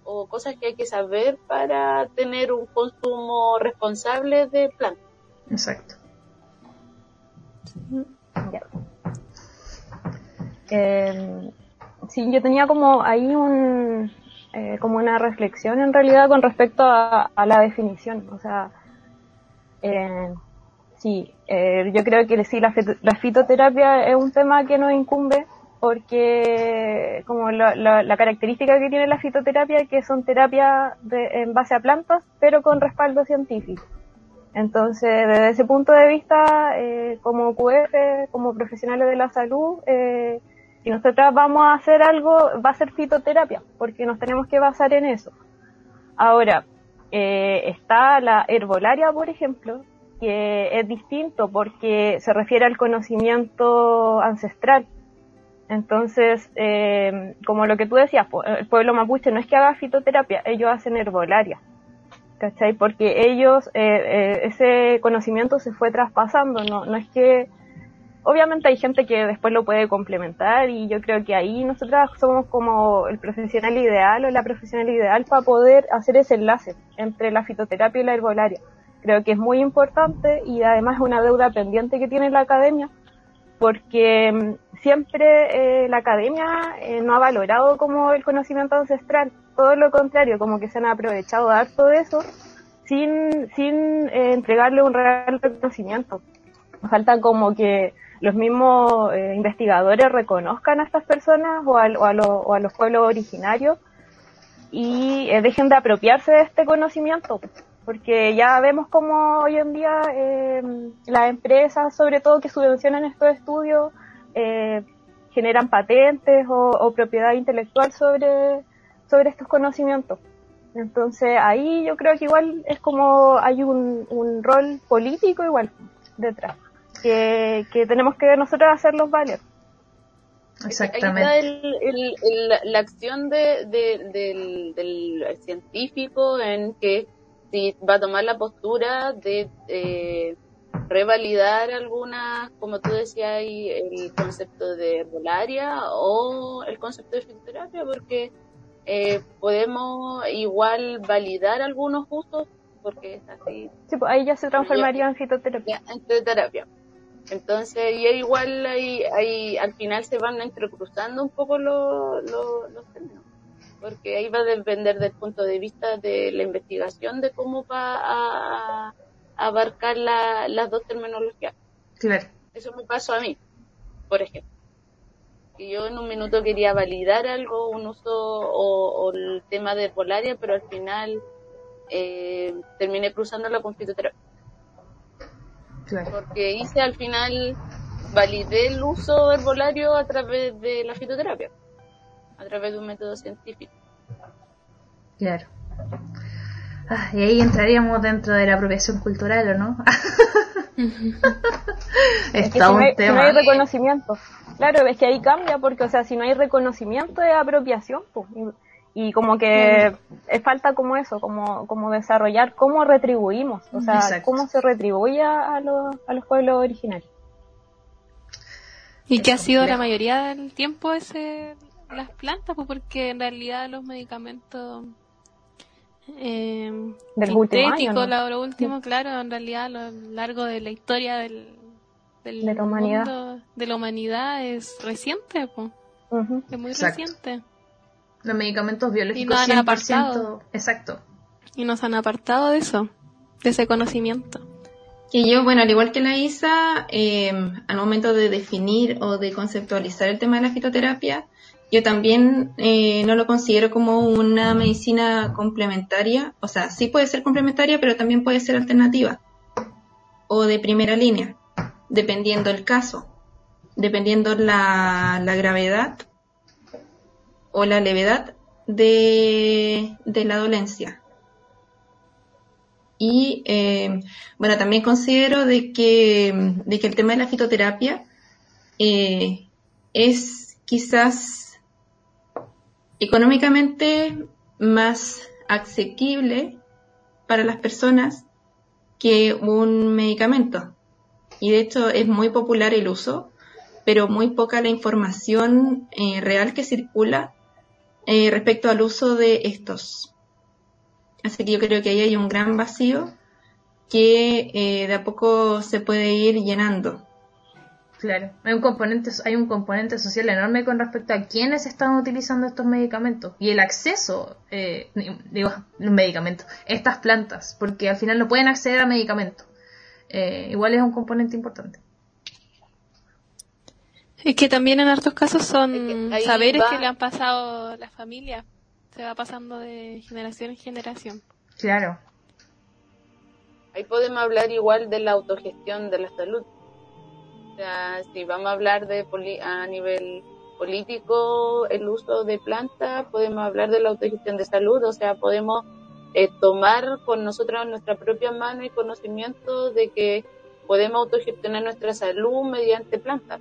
o cosas que hay que saber para tener un consumo responsable de plantas. Exacto. Eh, sí, yo tenía como ahí un, eh, como una reflexión en realidad con respecto a, la definición. O sea, eh, sí, eh, yo creo que sí, la, fitoterapia es un tema que nos incumbe porque como la, característica que tiene la fitoterapia es que son terapias en base a plantas, pero con respaldo científico. Entonces, desde ese punto de vista, como QF, como profesionales de la salud, eh, si nosotras vamos a hacer algo, va a ser fitoterapia, porque nos tenemos que basar en eso. Ahora, eh, está la herbolaria, por ejemplo, que es distinto porque se refiere al conocimiento ancestral. Entonces, eh, como lo que tú decías, el pueblo mapuche no es que haga fitoterapia, ellos hacen herbolaria. ¿cachai? Porque ellos, eh, eh, ese conocimiento se fue traspasando, no, no es que, obviamente hay gente que después lo puede complementar y yo creo que ahí nosotras somos como el profesional ideal o la profesional ideal para poder hacer ese enlace entre la fitoterapia y la herbolaria. Creo que es muy importante y además es una deuda pendiente que tiene la academia porque mm, siempre eh, la academia eh, no ha valorado como el conocimiento ancestral, todo lo contrario, como que se han aprovechado harto de eso sin, sin eh, entregarle un real reconocimiento. Falta como que los mismos investigadores reconozcan a estas personas o a, o a los pueblos originarios y dejen de apropiarse de este conocimiento porque ya vemos como hoy en día eh, las empresas, sobre todo que subvencionan estos estudios, eh, generan patentes o, propiedad intelectual sobre, sobre estos conocimientos. Entonces ahí yo creo que igual es como hay un, un rol político igual detrás, que, que tenemos que nosotros hacerlos valer. Exactamente. Ahí está la acción de, del, del científico en que si va a tomar la postura de eh, revalidar algunas, como tú decías, el concepto de herbolaria o el concepto de fitoterapia, porque eh, podemos igual validar algunos usos, porque es así. Sí, pues ahí ya se transformaría en fitoterapia. En fitoterapia. Entonces, y igual ahí, ahí, al final se van entrecruzando un poco los, los términos porque ahí va a depender del punto de vista de la investigación de cómo va a, abarcar las dos terminologías. Claro. Eso me pasó a mí, por ejemplo. Que yo en un minuto quería validar algo, un uso o, el tema de herbolaria, pero al final eh, terminé cruzándola con fitoterapia. Claro. Porque hice al final, validé el uso herbolario a través de la fitoterapia a través de un método científico. Claro. Ah, y ahí entraríamos dentro de la apropiación cultural, ¿o no? <laughs> es que un tema. no hay reconocimiento. Claro, es que ahí cambia porque, o sea, si no hay reconocimiento de apropiación, pues, y, como que es falta como eso, como, como desarrollar cómo retribuimos, o sea, cómo se retribuye a los, a los pueblos originarios. ¿Y qué ha sido la mayoría del tiempo ese las plantas, pues porque en realidad los medicamentos eh, del último lo último, claro, en realidad a lo largo de la historia del, de la humanidad. de la humanidad es reciente, pues. es muy reciente. Los medicamentos biológicos y 100%, exacto. Y nos han apartado de eso, de ese conocimiento. Y yo, bueno, al igual que la ISA, eh, al momento de definir o de conceptualizar el tema de la fitoterapia, yo también eh, no lo considero como una medicina complementaria, o sea, sí puede ser complementaria, pero también puede ser alternativa o de primera línea, dependiendo el caso, dependiendo la, la gravedad o la levedad de, de la dolencia. Y eh, bueno, también considero de que, de que el tema de la fitoterapia eh, es quizás económicamente más asequible para las personas que un medicamento. Y de hecho es muy popular el uso, pero muy poca la información eh, real que circula eh, respecto al uso de estos. Así que yo creo que ahí hay un gran vacío que eh, de a poco se puede ir llenando. Claro, hay un componente, hay un componente social enorme con respecto a quiénes están utilizando estos medicamentos y el acceso, eh, digo, los medicamentos, estas plantas, porque al final no pueden acceder a medicamentos. Eh, igual es un componente importante. Es que también en hartos casos son saberes que le han pasado a la familia, se va pasando de generación en generación. Claro. Ahí podemos hablar igual de la autogestión de la salud o sea, si vamos a hablar de a nivel político, el uso de plantas, podemos hablar de la autogestión de salud, o sea, podemos eh, tomar con nosotros nuestra propia mano y conocimiento de que podemos autogestionar nuestra salud mediante plantas.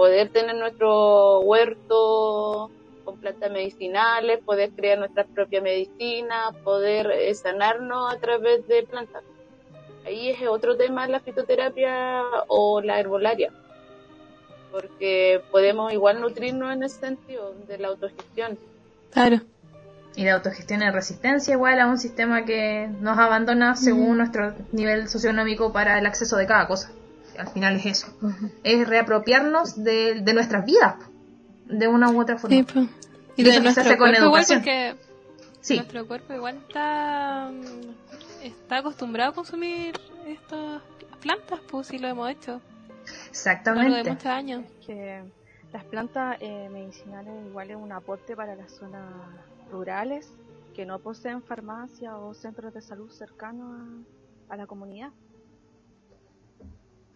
Poder tener nuestro huerto con plantas medicinales, poder crear nuestra propia medicina, poder eh, sanarnos a través de plantas. Ahí es otro tema la fitoterapia o la herbolaria, porque podemos igual nutrirnos en ese sentido de la autogestión. Claro. Y la autogestión en resistencia igual a un sistema que nos abandona según nuestro nivel socioeconómico para el acceso de cada cosa. Al final es eso. Es reapropiarnos de, de nuestras vidas, de una u otra forma. Sí, po. Y de eso se nuestro hace con cuerpo igual educación. porque Sí, nuestro cuerpo igual está, mm, está acostumbrado a consumir estas plantas, pues si lo hemos hecho a lo de exactamente. muchos años. que las plantas eh, medicinales igual es un aporte para las zonas rurales que no poseen farmacia o centros de salud cercanos a, a la comunidad.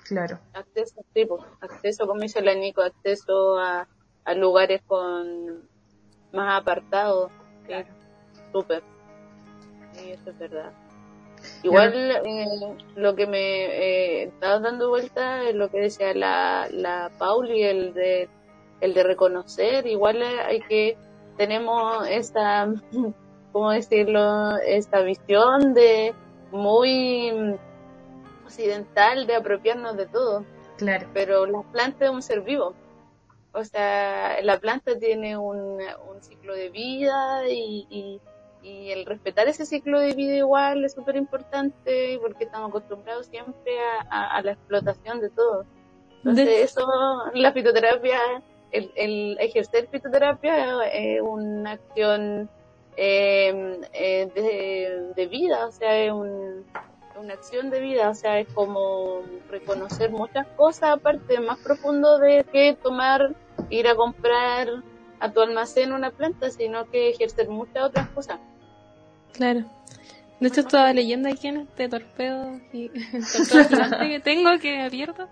Claro. Acceso, sí, pues, acceso, como dice la Nico, acceso a, a lugares con más apartados. Sí, súper. Sí, eso es verdad. Igual eh, lo que me eh, estaba dando vuelta es lo que decía la, la Pauli, el de, el de reconocer, igual eh, hay que, tenemos esta, <laughs> ¿cómo decirlo? Esta visión de muy occidental de apropiarnos de todo Claro. pero la planta es un ser vivo. O sea, la planta tiene un, un ciclo de vida y, y, y el respetar ese ciclo de vida igual es súper importante porque estamos acostumbrados siempre a, a- a la explotación de todo. Entonces, De- eso, la fitoterapia, el, el ejercer fitoterapia es una acción eh, eh, de, de vida, o sea, es un, una acción de vida, o sea, es como reconocer muchas cosas aparte, más profundo de que tomar, ir a comprar a tu almacén una planta, sino que ejercer muchas otras cosas. Claro. De hecho, estaba leyendo aquí en este torpedo, y- <laughs> torpedo gigante que tengo que abierto,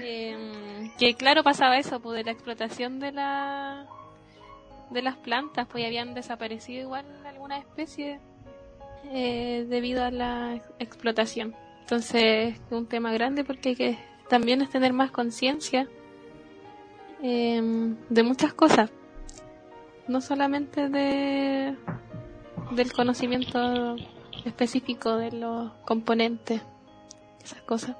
eh, que claro pasaba eso, pues de la explotación de la de las plantas, pues y habían desaparecido igual algunas especies eh, debido a la ex- explotación. Entonces, es un tema grande porque hay que también es tener más conciencia eh, de muchas cosas, no solamente de del conocimiento específico de los componentes, esas cosas.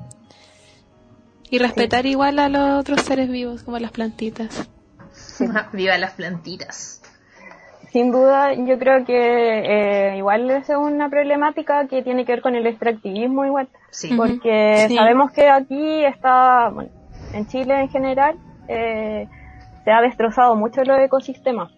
Y respetar igual a los otros seres vivos, como las plantitas. <laughs> Viva las plantitas. Sin duda, yo creo que eh, igual es una problemática que tiene que ver con el extractivismo igual, Sí. Porque Sí. sabemos que aquí está, bueno, en Chile en general, eh, se ha destrozado mucho los ecosistemas.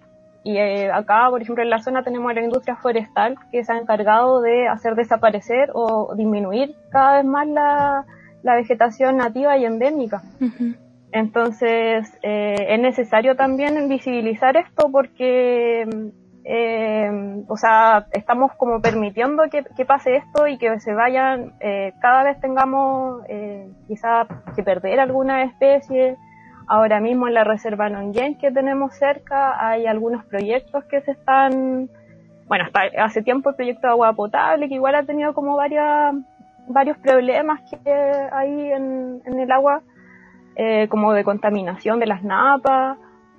Y eh, acá, por ejemplo, en la zona tenemos la industria forestal que se ha encargado de hacer desaparecer o disminuir cada vez más la, la vegetación nativa y endémica. Ujú. Entonces, eh, es necesario también visibilizar esto porque, eh, o sea, estamos como permitiendo que, que pase esto y que se vayan, eh, cada vez tengamos eh, quizá que perder alguna especie. Ahora mismo en la reserva Nonyen que tenemos cerca hay algunos proyectos que se están, bueno, hasta hace tiempo el proyecto de agua potable que igual ha tenido como varias, varios problemas que hay en, en el agua eh, como de contaminación de las napas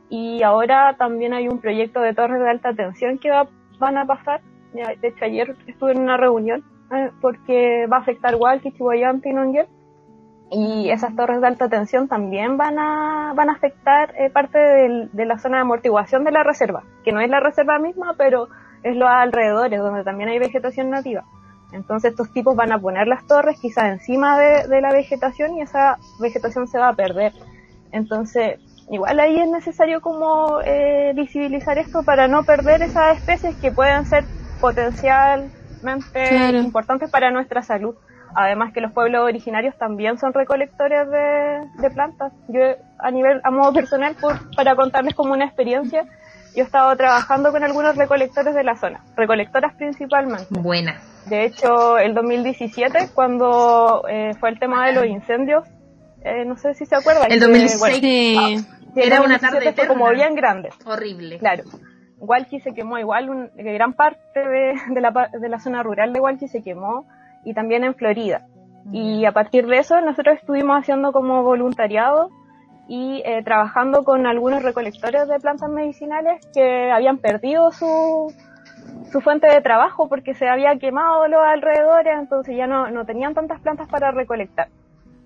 y ahora también hay un proyecto de torres de alta tensión que va- van a pasar. De hecho ayer estuve en una reunión eh, porque va a afectar Walkie, Chihuayante y Nonguer y esas torres de alta tensión también van a van a afectar eh, parte de la zona de amortiguación de la reserva, que no es la reserva misma, pero es los alrededores donde también hay vegetación nativa. Entonces estos tipos van a poner las torres quizás encima de, de la vegetación y esa vegetación se va a perder. Entonces, igual ahí es necesario como eh, visibilizar esto para no perder esas especies que pueden ser potencialmente Claro. importantes para nuestra salud. Además que los pueblos originarios también son recolectores de, de plantas. Yo a nivel, a modo personal, por- para contarles como una experiencia, yo he estado trabajando con algunos recolectores de la zona, recolectoras principalmente. Buena. De hecho, el 2017, cuando eh, fue el tema de los incendios, eh, no sé si se acuerdan. El que, 2016. bueno, Sí. sí, el Era una 2017 tarde fue como bien grande, Horrible. claro. Walkie se quemó igual, un- gran parte de, de la, pa- de la zona rural de Walkie se quemó y también en Florida. Y a partir de eso nosotros estuvimos haciendo como voluntariado y eh, trabajando con algunos recolectores de plantas medicinales que habían perdido su, su fuente de trabajo porque se había quemado los alrededores, entonces ya no, no tenían tantas plantas para recolectar.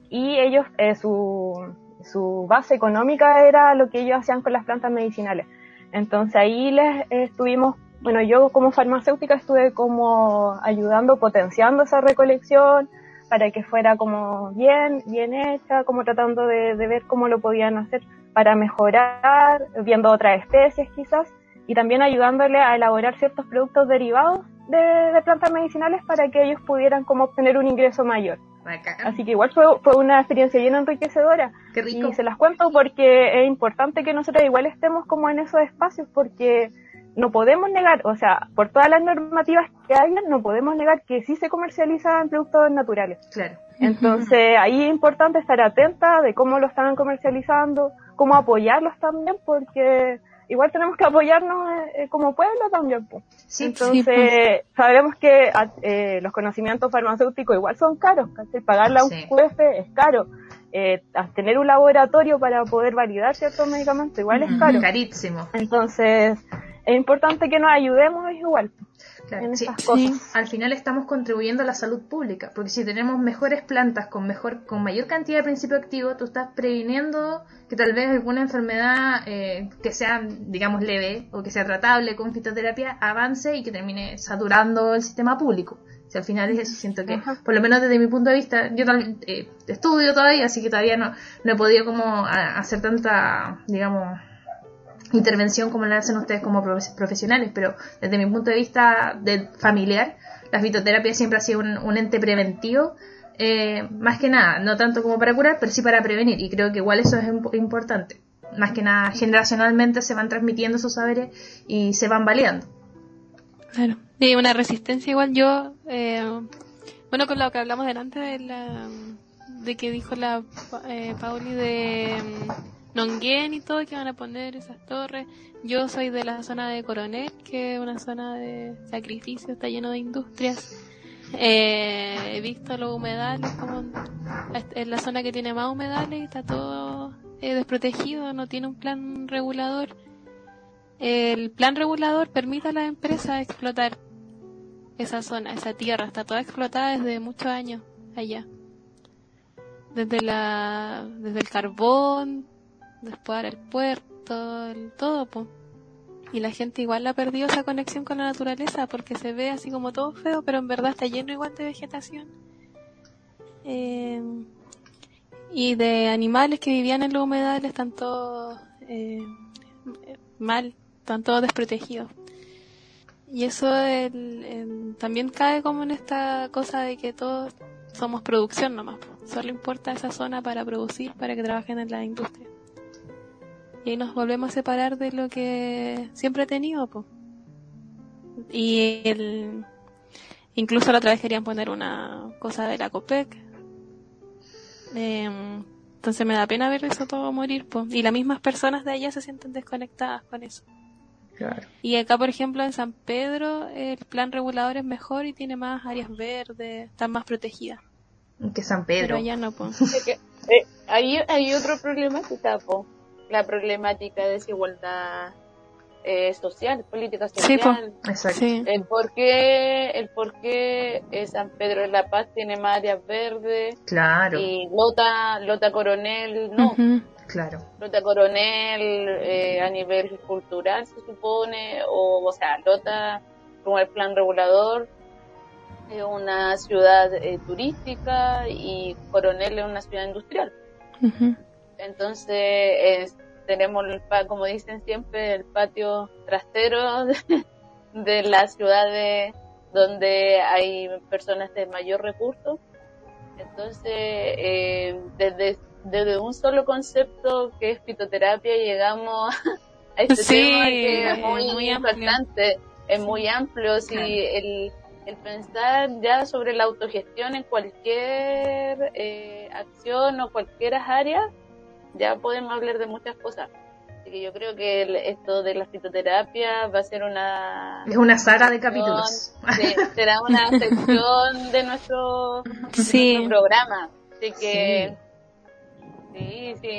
Y ellos, eh, su, su base económica era lo que ellos hacían con las plantas medicinales. Entonces ahí les estuvimos, bueno, yo como farmacéutica estuve como ayudando, potenciando esa recolección para que fuera como bien, bien hecha, como tratando de, de ver cómo lo podían hacer para mejorar, viendo otras especies quizás, y también ayudándole a elaborar ciertos productos derivados de, de plantas medicinales para que ellos pudieran como obtener un ingreso mayor. Así que igual fue, fue una experiencia bien enriquecedora. Qué rico. Y se las cuento porque es importante que nosotros igual estemos como en esos espacios porque no podemos negar, o sea, por todas las normativas que hay, no podemos negar que sí se comercializan productos naturales. Claro. Entonces ahí es importante estar atenta de cómo lo están comercializando, cómo apoyarlos también, porque igual tenemos que apoyarnos eh, como pueblo también. Sí, Entonces, sí, sabemos que a- eh, los conocimientos farmacéuticos igual son caros, ¿cachai? Pagarle a un juefe es caro. Eh, tener un laboratorio para poder validar ciertos medicamentos igual es Ujú, caro. Carísimo. Entonces, es importante que nos ayudemos igual Claro, en sí. esas Sí. cosas. Al final estamos contribuyendo a la salud pública, porque si tenemos mejores plantas con mejor, con mayor cantidad de principio activo, tú estás previniendo que tal vez alguna enfermedad eh, que sea, digamos, leve o que sea tratable con fitoterapia avance y que termine saturando el sistema público. Si al final es eso, siento que, Ajá. por lo menos desde mi punto de vista, yo eh, estudio todavía, así que todavía no, no he podido como hacer tanta, digamos, intervención como la hacen ustedes como profe- profesionales, pero desde mi punto de vista de familiar, la fitoterapia siempre ha sido un, ente preventivo, eh, más que nada, no tanto como para curar, pero sí para prevenir, y creo que igual eso es imp- importante. Más que nada, generacionalmente se van transmitiendo esos saberes y se van validando. Claro. Y una resistencia igual yo, eh, bueno, con lo que hablamos delante de la, de que dijo la eh, Pauli de Nonguén y todo, que van a poner esas torres. Yo soy de la zona de Coronel, que es una zona de sacrificio, está lleno de industrias. Eh, he visto los humedales, como en la zona que tiene más humedales, está todo eh, desprotegido, no tiene un plan regulador el plan regulador permite a las empresas explotar esa zona, esa tierra, está toda explotada desde muchos años allá. Desde la, desde el carbón, después ahora el puerto, el todo, po. Y la gente igual ha perdido esa conexión con la naturaleza porque se ve así como todo feo, pero en verdad está lleno igual de vegetación. Eh, y de animales que vivían en los humedales están todos eh, mal, están todos desprotegidos. Y eso también cae como en esta cosa de que todos somos producción nomás. Solo importa esa zona para producir, para que trabajen en la industria. Y ahí nos volvemos a separar de lo que siempre he tenido. po. Y el, incluso la otra vez querían poner una cosa de la COPEC. Em, entonces me da pena ver eso todo morir. po. Y las mismas personas de allá se sienten desconectadas con eso. Claro. Y acá, por ejemplo, en San Pedro, el plan regulador es mejor y tiene más áreas verdes, están más protegidas. Que San Pero Pedro. allá no, pues. <laughs> Así que, eh, hay, hay otro problemática, po. La problemática de desigualdad eh, social, política Sí, po. social. Exacto. Sí. El por qué, el por qué eh, San Pedro de la Paz tiene más áreas verdes Claro, y Lota, Lota Coronel no. Claro. Lota Coronel eh, a nivel cultural se supone, o, o sea, Lota como el plan regulador es una ciudad eh, turística y Coronel es una ciudad industrial. Ujú. Entonces es- tenemos, el como dicen siempre, el patio trastero <laughs> de, de las ciudades donde hay personas de mayor recurso. Entonces, eh, desde, desde un solo concepto que es fitoterapia llegamos <laughs> a este Sí, tema que es muy, muy amplio. importante, es muy amplio. Si Claro. el, el pensar ya sobre la autogestión en cualquier eh, acción o cualquier área, ya podemos hablar de muchas cosas. Así que yo creo que el- esto de la fitoterapia va a ser una... Es una saga de capítulos. Sí, será una <laughs> sección de nuestro, de Sí. nuestro programa. Así que Sí, sí.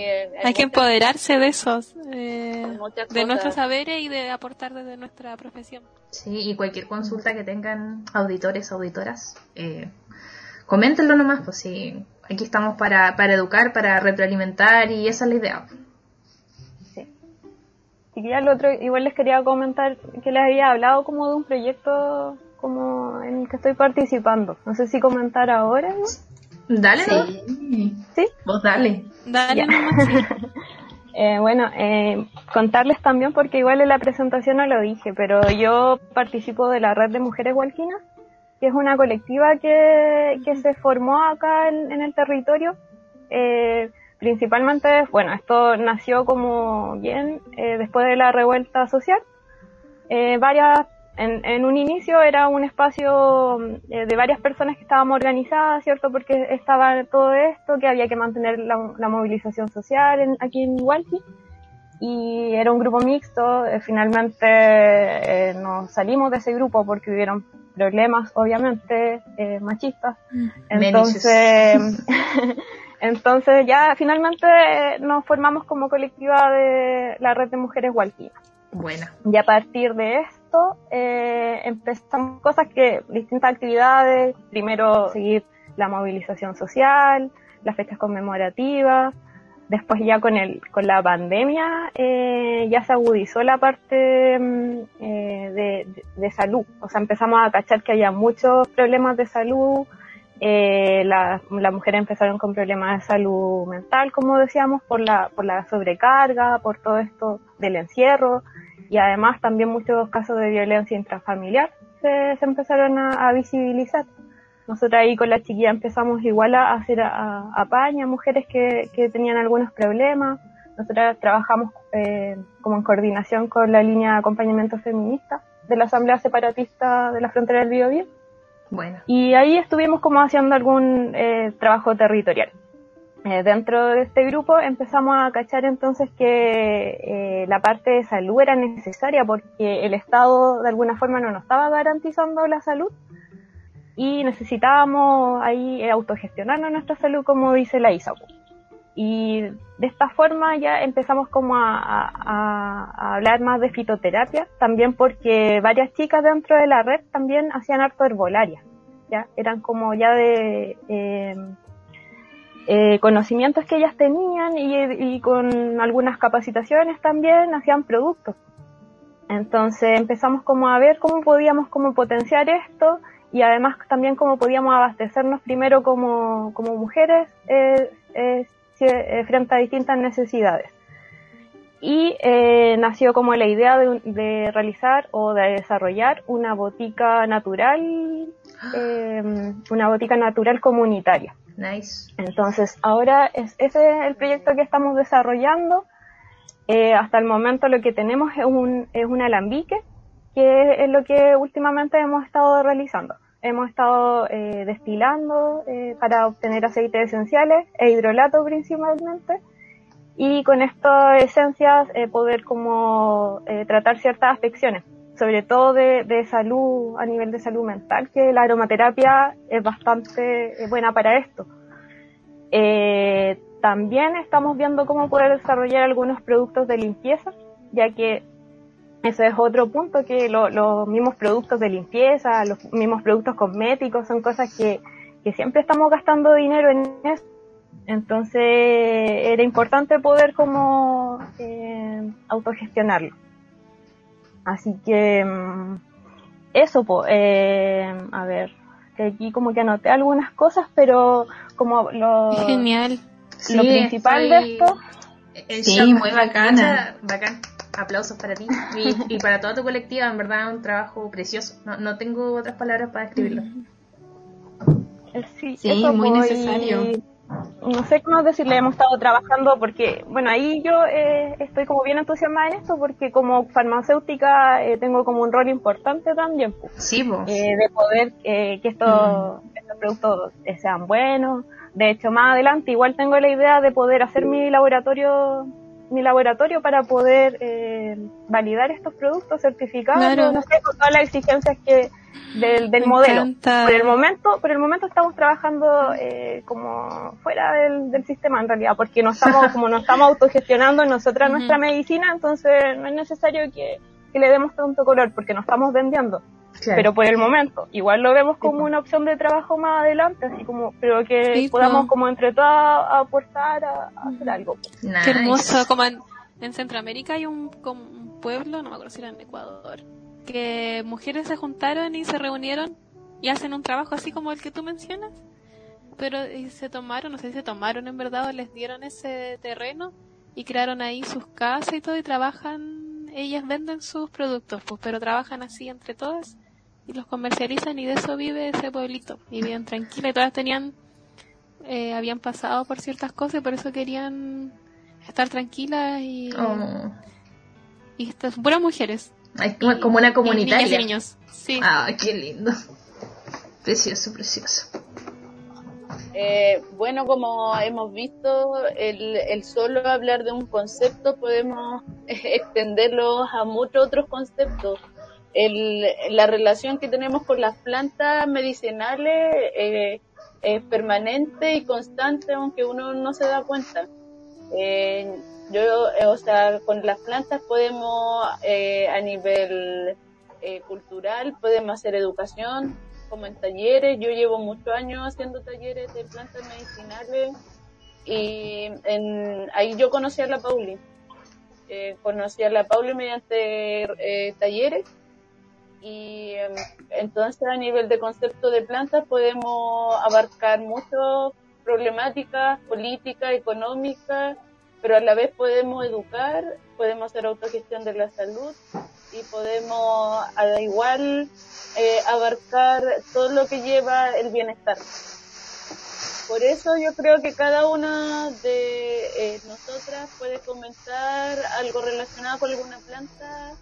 Hay que empoderarse de esos, eh, de nuestros saberes y de aportar desde nuestra profesión. Sí, y cualquier consulta que tengan auditores, auditoras, eh, coméntenlo nomás, pues sí, aquí estamos para, para educar, para retroalimentar y esa es la idea. Sí. Y ya el otro, igual les quería comentar que les había hablado como de un proyecto como en el que estoy participando. No sé si comentar ahora, ¿no? Dale, ¿no? Sí. ¿Sí? Vos dale. Dale. <laughs> Eh, bueno, eh, contarles también, porque igual en la presentación no lo dije, pero yo participo de la red de mujeres hualquinas, que es una colectiva que, que se formó acá en, en el territorio. Eh, principalmente, bueno, esto nació como bien eh, después de la revuelta social. Eh, varias, en, en un inicio era un espacio eh, de varias personas que estábamos organizadas, ¿cierto? Porque estaba todo esto, que había que mantener la, la movilización social en- aquí en Hualqui. Y era un grupo mixto, eh, finalmente eh, nos salimos de ese grupo porque hubieron problemas, obviamente, eh, machistas. Entonces, <laughs> entonces ya finalmente nos formamos como colectiva de la red de mujeres hualquinas. Buena. Y a partir de esto eh, empezamos cosas que, distintas actividades, primero seguir la movilización social, las fechas conmemorativas, después ya con el con la pandemia eh, ya se agudizó la parte mm, eh, de, de- salud, o sea empezamos a cachar que había muchos problemas de salud, eh, la- las mujeres empezaron con problemas de salud mental, como decíamos, por la, por la sobrecarga, por todo esto del encierro y además también muchos casos de violencia intrafamiliar se, se empezaron a visibilizar. Nosotros ahí con la chiquilla empezamos igual a hacer a, apaña a mujeres que, que tenían algunos problemas. Nosotros trabajamos eh, como en coordinación con la línea de acompañamiento feminista de la Asamblea Separatista de la Frontera del Biobío. Bueno. Y ahí estuvimos como haciendo algún eh, trabajo territorial. Eh, dentro de este grupo empezamos a cachar entonces que eh, la parte de salud era necesaria porque el Estado de alguna forma no nos estaba garantizando la salud y necesitábamos ahí eh, autogestionarnos nuestra salud como dice la ISAPU. Y de esta forma ya empezamos como a, hablar más de fitoterapia, también porque varias chicas dentro de la red también hacían harto herbolaria, ya eran como ya de eh, eh, conocimientos que ellas tenían y, y con algunas capacitaciones también hacían productos. Entonces empezamos como a ver cómo podíamos como potenciar esto y además también cómo podíamos abastecernos primero como, como mujeres eh, eh, eh, frente a distintas necesidades. Y eh, nació como la idea de, de realizar o de desarrollar una botica natural, eh, una botica natural comunitaria. Nice. Entonces, ahora es, ese es el proyecto que estamos desarrollando. Hasta el momento lo que tenemos es un, es un alambique, que es lo que últimamente hemos estado realizando. Hemos estado eh, destilando eh, para obtener aceites esenciales e hidrolato principalmente. Y con estas esencias eh, poder como tratar ciertas afecciones, sobre todo de, salud, a nivel de salud mental, que la aromaterapia es bastante buena para esto. También estamos viendo cómo poder desarrollar algunos productos de limpieza, ya que ese es otro punto, que lo- los mismos productos de limpieza, los mismos productos cosméticos son cosas que, que siempre estamos gastando dinero en eso. Entonces era importante poder como eh, autogestionarlo. Así que mm, eso, po, eh, a ver, que aquí como que anoté algunas cosas, pero como lo, Genial. lo principal de esto, Sí, muy bacana. Mucha- bacán. Aplausos para ti y, <laughs> y para toda tu colectiva, en verdad, un trabajo precioso. No, no tengo otras palabras para describirlo. eh, sí, Sí, eso, muy necesario. no sé cómo decirle, hemos estado trabajando porque, bueno, ahí yo eh, estoy como bien entusiasmada en esto porque como farmacéutica eh, tengo como un rol importante también, po. Sí, vos. eh, de poder eh, que estos, estos productos eh, sean buenos. De hecho, más adelante igual tengo la idea de poder hacer mi laboratorio mi laboratorio para poder eh, validar estos productos, certificados, Claro. no sé, con todas las exigencias que del, del modelo. encanta. Por el momento, por el momento estamos trabajando eh, como fuera del, del sistema en realidad, porque no estamos, <laughs> como no estamos autogestionando nosotras nuestra medicina, entonces no es necesario que, que le demos tanto color, porque no estamos vendiendo. Claro. Pero por el momento, igual lo vemos como una opción de trabajo más adelante, así como, pero que Sí, podamos po. como entre todas aportar a, a hacer algo. Nice. Qué hermoso, como en, en Centroamérica hay un, como un pueblo, no me acuerdo si era en Ecuador, que mujeres se juntaron y se reunieron y hacen un trabajo así como el que tú mencionas, pero y se tomaron, no sé si se tomaron en verdad o les dieron ese terreno y crearon ahí sus casas y todo y trabajan, ellas venden sus productos, pues, pero trabajan así entre todas y los comercializan y de eso vive ese pueblito y viven tranquila y todas tenían eh, habían pasado por ciertas cosas y por eso querían estar tranquilas y, Oh. y estas puras mujeres. Ay, como- como una Y niñas y niños. Sí. Ah, qué lindo. Precioso, precioso. Eh, bueno, como hemos visto, el, el solo hablar de un concepto podemos <laughs> extenderlo a muchos otros conceptos. El, la relación que tenemos con las plantas medicinales eh, es permanente y constante, aunque uno no se da cuenta. Eh, yo, eh, o sea, con las plantas podemos, a nivel cultural, podemos hacer educación, como en talleres. Yo llevo muchos años haciendo talleres de plantas medicinales y en, ahí yo conocí a la Pauli. Conocí a la Pauli mediante eh, talleres y entonces a nivel de concepto de plantas podemos abarcar muchas problemáticas políticas, económicas, pero a la vez podemos educar, podemos hacer autogestión de la salud y podemos al igual eh, abarcar todo lo que lleva el bienestar. Por eso yo creo que cada una de eh, nosotras puede comentar algo relacionado con alguna planta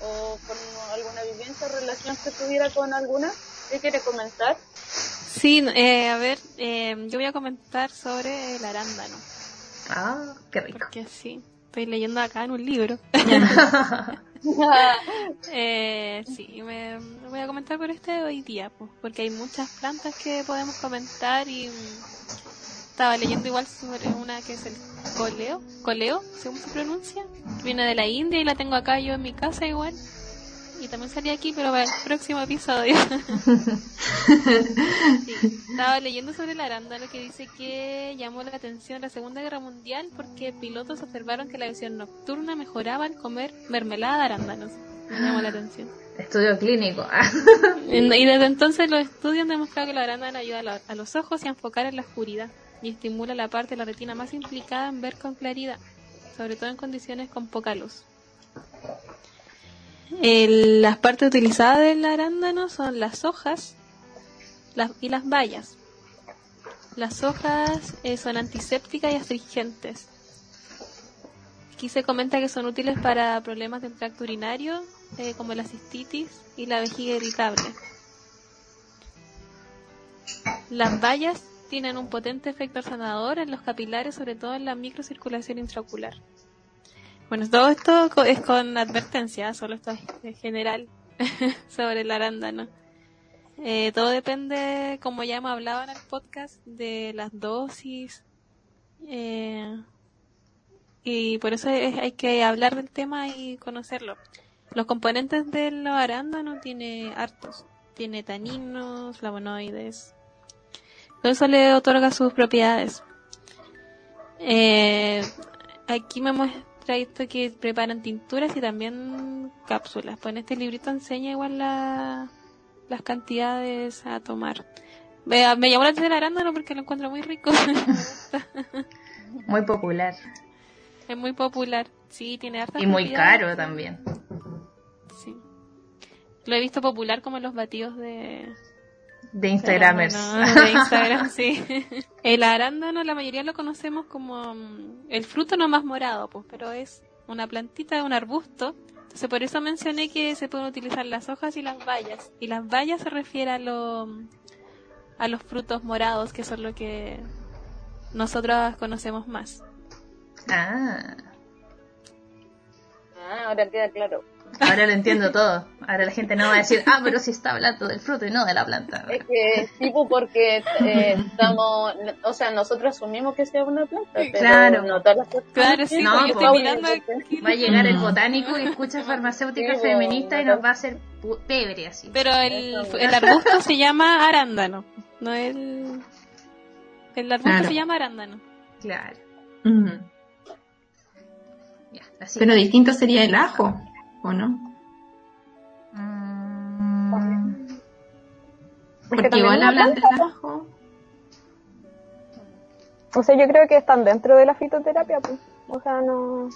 o con alguna vivencia o relación que tuviera con alguna. ¿Qué quiere comentar? Sí, eh, a ver, eh, yo voy a comentar sobre el arándano. Ah, qué rico. Porque sí, estoy leyendo acá en un libro. <laughs> <laughs> Eh, sí, me, me voy a comentar por este hoy día, pues, porque hay muchas plantas que podemos comentar y estaba leyendo igual sobre una que es el coleo, coleo, según se pronuncia, viene de la India y la tengo acá yo en mi casa igual. Y también salí aquí, pero para el próximo episodio. <laughs> Sí, estaba leyendo sobre el arándano que dice que llamó la atención en la Segunda Guerra Mundial porque pilotos observaron que la visión nocturna mejoraba al comer mermelada de arándanos. Me llamó la atención. Estudio clínico. <laughs> Y <laughs> desde entonces los estudios han demostrado que el arándano ayuda a, la- a los ojos y a enfocar en la oscuridad y estimula la parte de la retina más implicada en ver con claridad, sobre todo en condiciones con poca luz. Las partes utilizadas del arándano son las hojas y las bayas. Las hojas eh, son antisépticas y astringentes. Aquí se comenta que son útiles para problemas del tracto urinario, eh, como la cistitis y la vejiga irritable. Las bayas tienen un potente efecto sanador en los capilares, sobre todo en la microcirculación intraocular. Bueno, todo esto es con advertencia, solo esto es en general <laughs> sobre el arándano. Eh, todo depende, como ya hemos hablado en el podcast, de las dosis. eh, y por eso es- hay que hablar del tema y conocerlo. Los componentes del arándano tiene hartos. Tiene taninos, flavonoides. Todo eso le otorga sus propiedades. Eh, aquí me muestra esto que preparan tinturas y también cápsulas. Pues en este librito enseña igual la, las cantidades a tomar. Me, me llamó la atención el arándano porque lo encuentro muy rico. <laughs> Muy popular. es muy popular. Sí, tiene hartas Y muy caro también. Sí. Lo he visto popular como en los batidos de, De Instagramers. arándano, de Instagram, <laughs> sí. El arándano, la mayoría lo conocemos como mm, el fruto no más morado, pues, pero es una plantita un arbusto. Entonces, por eso mencioné que se pueden utilizar las hojas y las bayas. Y las bayas se refiere a, lo, a los frutos morados, que son lo que nosotros conocemos más. Ah. Ah, ahora queda claro. Ahora lo entiendo todo. Ahora la gente no va a decir, ah, pero si está hablando del fruto y no de la planta. Es que, tipo, porque eh, estamos, o sea, nosotros asumimos que sea una planta, pero Claro. no todas las personas Claro, sí, No, pues. aquí. Va a llegar el botánico y escucha farmacéutica Sí, feminista y nos va a hacer pebre así. Pero el, el arbusto se llama arándano, no el... El arbusto Claro. se llama arándano. Claro. Ujú. Ya, así. Pero distinto sería el ajo, ¿o no? Mm, Porque igual es una hablan del ajo. O sea, yo creo que están dentro de la fitoterapia, pues. O sea, no...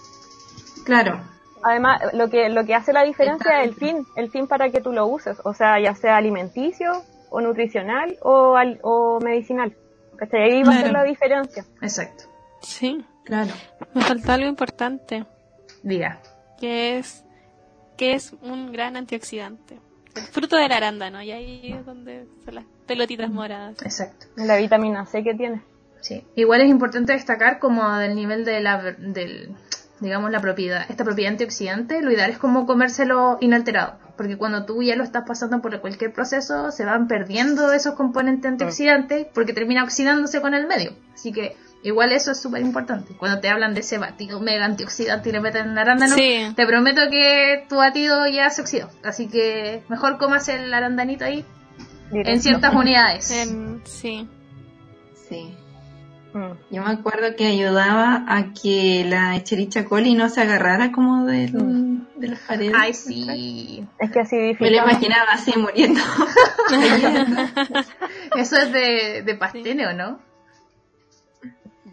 Claro. Además, lo que, lo que hace la diferencia es el fin, el fin para que tú lo uses. O sea, ya sea alimenticio, o nutricional, o, al- o medicinal. ¿Cachai? Ahí va a ser la diferencia. exacto. Sí, Claro. me faltó algo importante, Diga. que es que es un gran antioxidante. El fruto del arándano, y ahí es donde son las pelotitas moradas. Exacto. La vitamina C que tiene. Sí. Igual es importante destacar como del nivel de la del digamos la propiedad, esta propiedad antioxidante, lo ideal es como comérselo inalterado, porque cuando tú ya lo estás pasando por cualquier proceso se van perdiendo esos componentes antioxidantes porque termina oxidándose con el medio. Así que igual eso es súper importante. Cuando te hablan de ese batido mega antioxidante y le meten en arándano, Sí. te prometo que tu batido ya se oxidó. Así que mejor comas el arándanito ahí en ciertas unidades. <laughs> En- sí. Sí. Mm. Yo me acuerdo que ayudaba a que la Echerichia coli no se agarrara como del- de las paredes. Ay, sí. Es que así Me lo difícil. imaginaba así muriendo. <laughs> Eso es de, de pastene, ¿o no?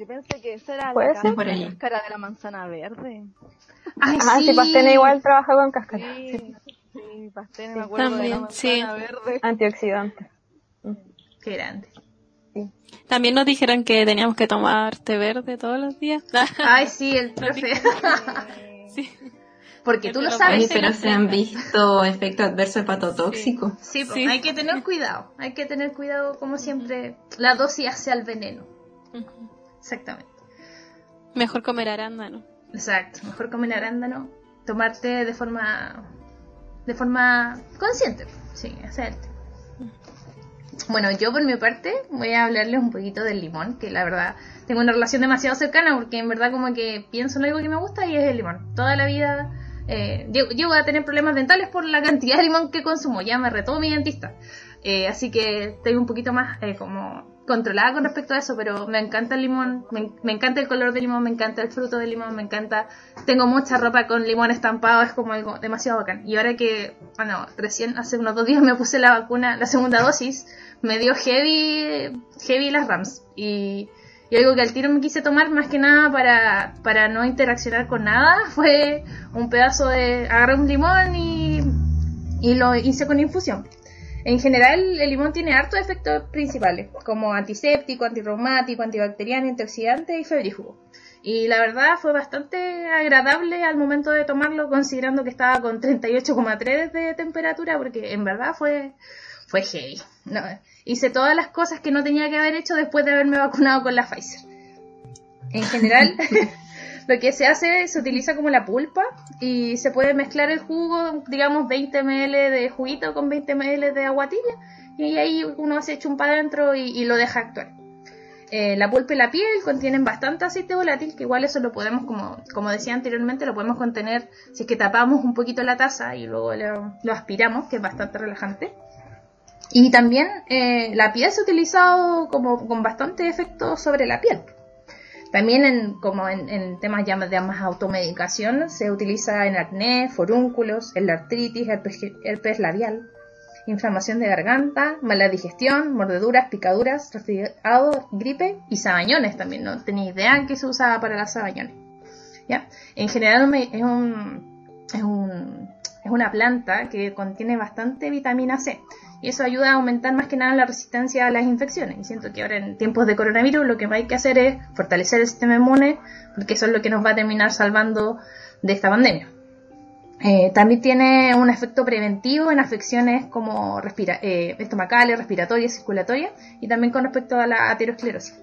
Yo pensé que esa era Puede la ser. Por ahí. cáscara de la manzana verde. Ay, Ah, sí, Pastene igual trabaja con cáscara. Sí, sí, Pastene me acuerdo de También, la manzana verde. Antioxidante. Qué grande. También nos dijeron que teníamos que tomar té verde todos los días. <laughs> Ay, sí, el profe. sí. Porque tú lo sabes. pero se han visto efectos adversos hepatotóxicos. Sí, pues, Sí. hay que tener cuidado. Hay que tener cuidado, como siempre. La dosis hace al veneno. Ujú. Exactamente. Mejor comer arándano. Exacto. Mejor comer arándano. Tomarte de forma. de forma consciente. Sí, hacerte. Bueno, yo por mi parte voy a hablarles un poquito del limón, que la verdad tengo una relación demasiado cercana porque en verdad como que pienso en algo que me gusta y es el limón. Toda la vida eh, llego, a tener problemas dentales por la cantidad de limón que consumo, ya me retó mi dentista. Eh, así que estoy un poquito más eh, como controlada con respecto a eso, pero me encanta el limón, me, me encanta el color del limón, me encanta el fruto del limón, me encanta... Tengo mucha ropa con limón estampado, es como algo demasiado bacán. Y ahora que, bueno, recién hace unos dos días me puse la vacuna, la segunda dosis, me dio heavy, heavy las RAMs. Y, y algo que al tiro me quise tomar más que nada para, para no interaccionar con nada <laughs> fue un pedazo de... agarré un limón y, y lo hice con infusión. En general, el limón tiene hartos efectos principales, como antiséptico, antirreumático, antibacteriano, antioxidante y febrífugo. Y la verdad fue bastante agradable al momento de tomarlo, considerando que estaba con 38,3 de temperatura, porque en verdad fue, fue heavy. No, hice todas las cosas que no tenía que haber hecho después de haberme vacunado con la Pfizer. En general, <laughs> lo que se hace se utiliza como la pulpa y se puede mezclar el jugo, digamos 20 ml de juguito con 20 ml de agua tibia y ahí uno se chumpa adentro y, lo deja actuar. Eh, la pulpa y la piel contienen bastante aceite volátil, que igual eso lo podemos, como, como decía anteriormente, lo podemos contener si es que tapamos un poquito la taza y luego lo, lo aspiramos, que es bastante relajante. Y también eh, la piel se ha utilizado como con bastante efecto sobre la piel. También en, como en, en temas ya de más automedicación se utiliza en acné, forúnculos, en la artritis, herpes, herpes labial, inflamación de garganta, mala digestión, mordeduras, picaduras, resfriado, gripe y sabañones también. No tenía idea que se usaba para las sabañones. ¿Ya? En general es, un, es, un, es una planta que contiene bastante vitamina C y eso ayuda a aumentar más que nada la resistencia a las infecciones. Y siento que ahora en tiempos de coronavirus lo que hay que hacer es fortalecer el sistema inmune, porque eso es lo que nos va a terminar salvando de esta pandemia. Eh, también tiene un efecto preventivo en afecciones como eh, estomacales, respiratorias, circulatorias y también con respecto a la aterosclerosis.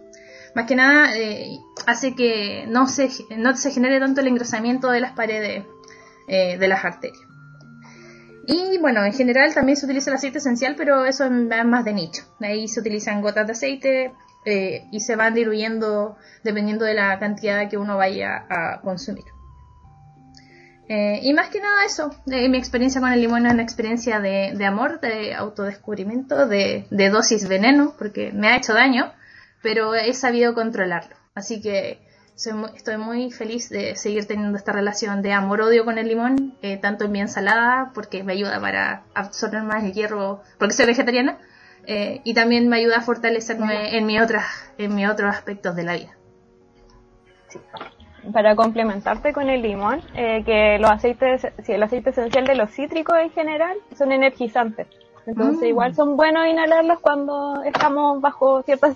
Más que nada eh, hace que no se, genere tanto el engrosamiento de las paredes de las arterias. Y bueno, en general también se utiliza el aceite esencial, pero eso es más de nicho. Ahí se utilizan gotas de aceite eh, y se van diluyendo dependiendo de la cantidad que uno vaya a consumir. Eh, y más que nada eso, mi experiencia con el limón es una experiencia de, amor, de autodescubrimiento, de, de, dosis veneno, porque me ha hecho daño, pero he sabido controlarlo. Así que estoy muy feliz de seguir teniendo esta relación de amor-odio con el limón, eh, tanto en mi ensalada, porque me ayuda para absorber más el hierro, porque soy vegetariana, eh, y también me ayuda a fortalecerme en, mi otras, en mis otros aspectos de la vida. Sí para complementarte con el limón, eh, que los aceites, si el aceite esencial de los cítricos en general son energizantes. Entonces mm. igual son buenos inhalarlos cuando estamos bajo ciertas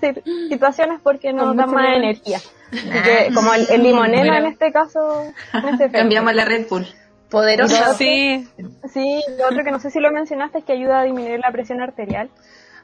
situaciones porque nos dan más energía. Así que ah. como el, limoneno en este caso, <laughs> cambiamos la Red Bull. Poderoso. Sí. Sí, lo otro que no sé si lo mencionaste es que ayuda a disminuir la presión arterial.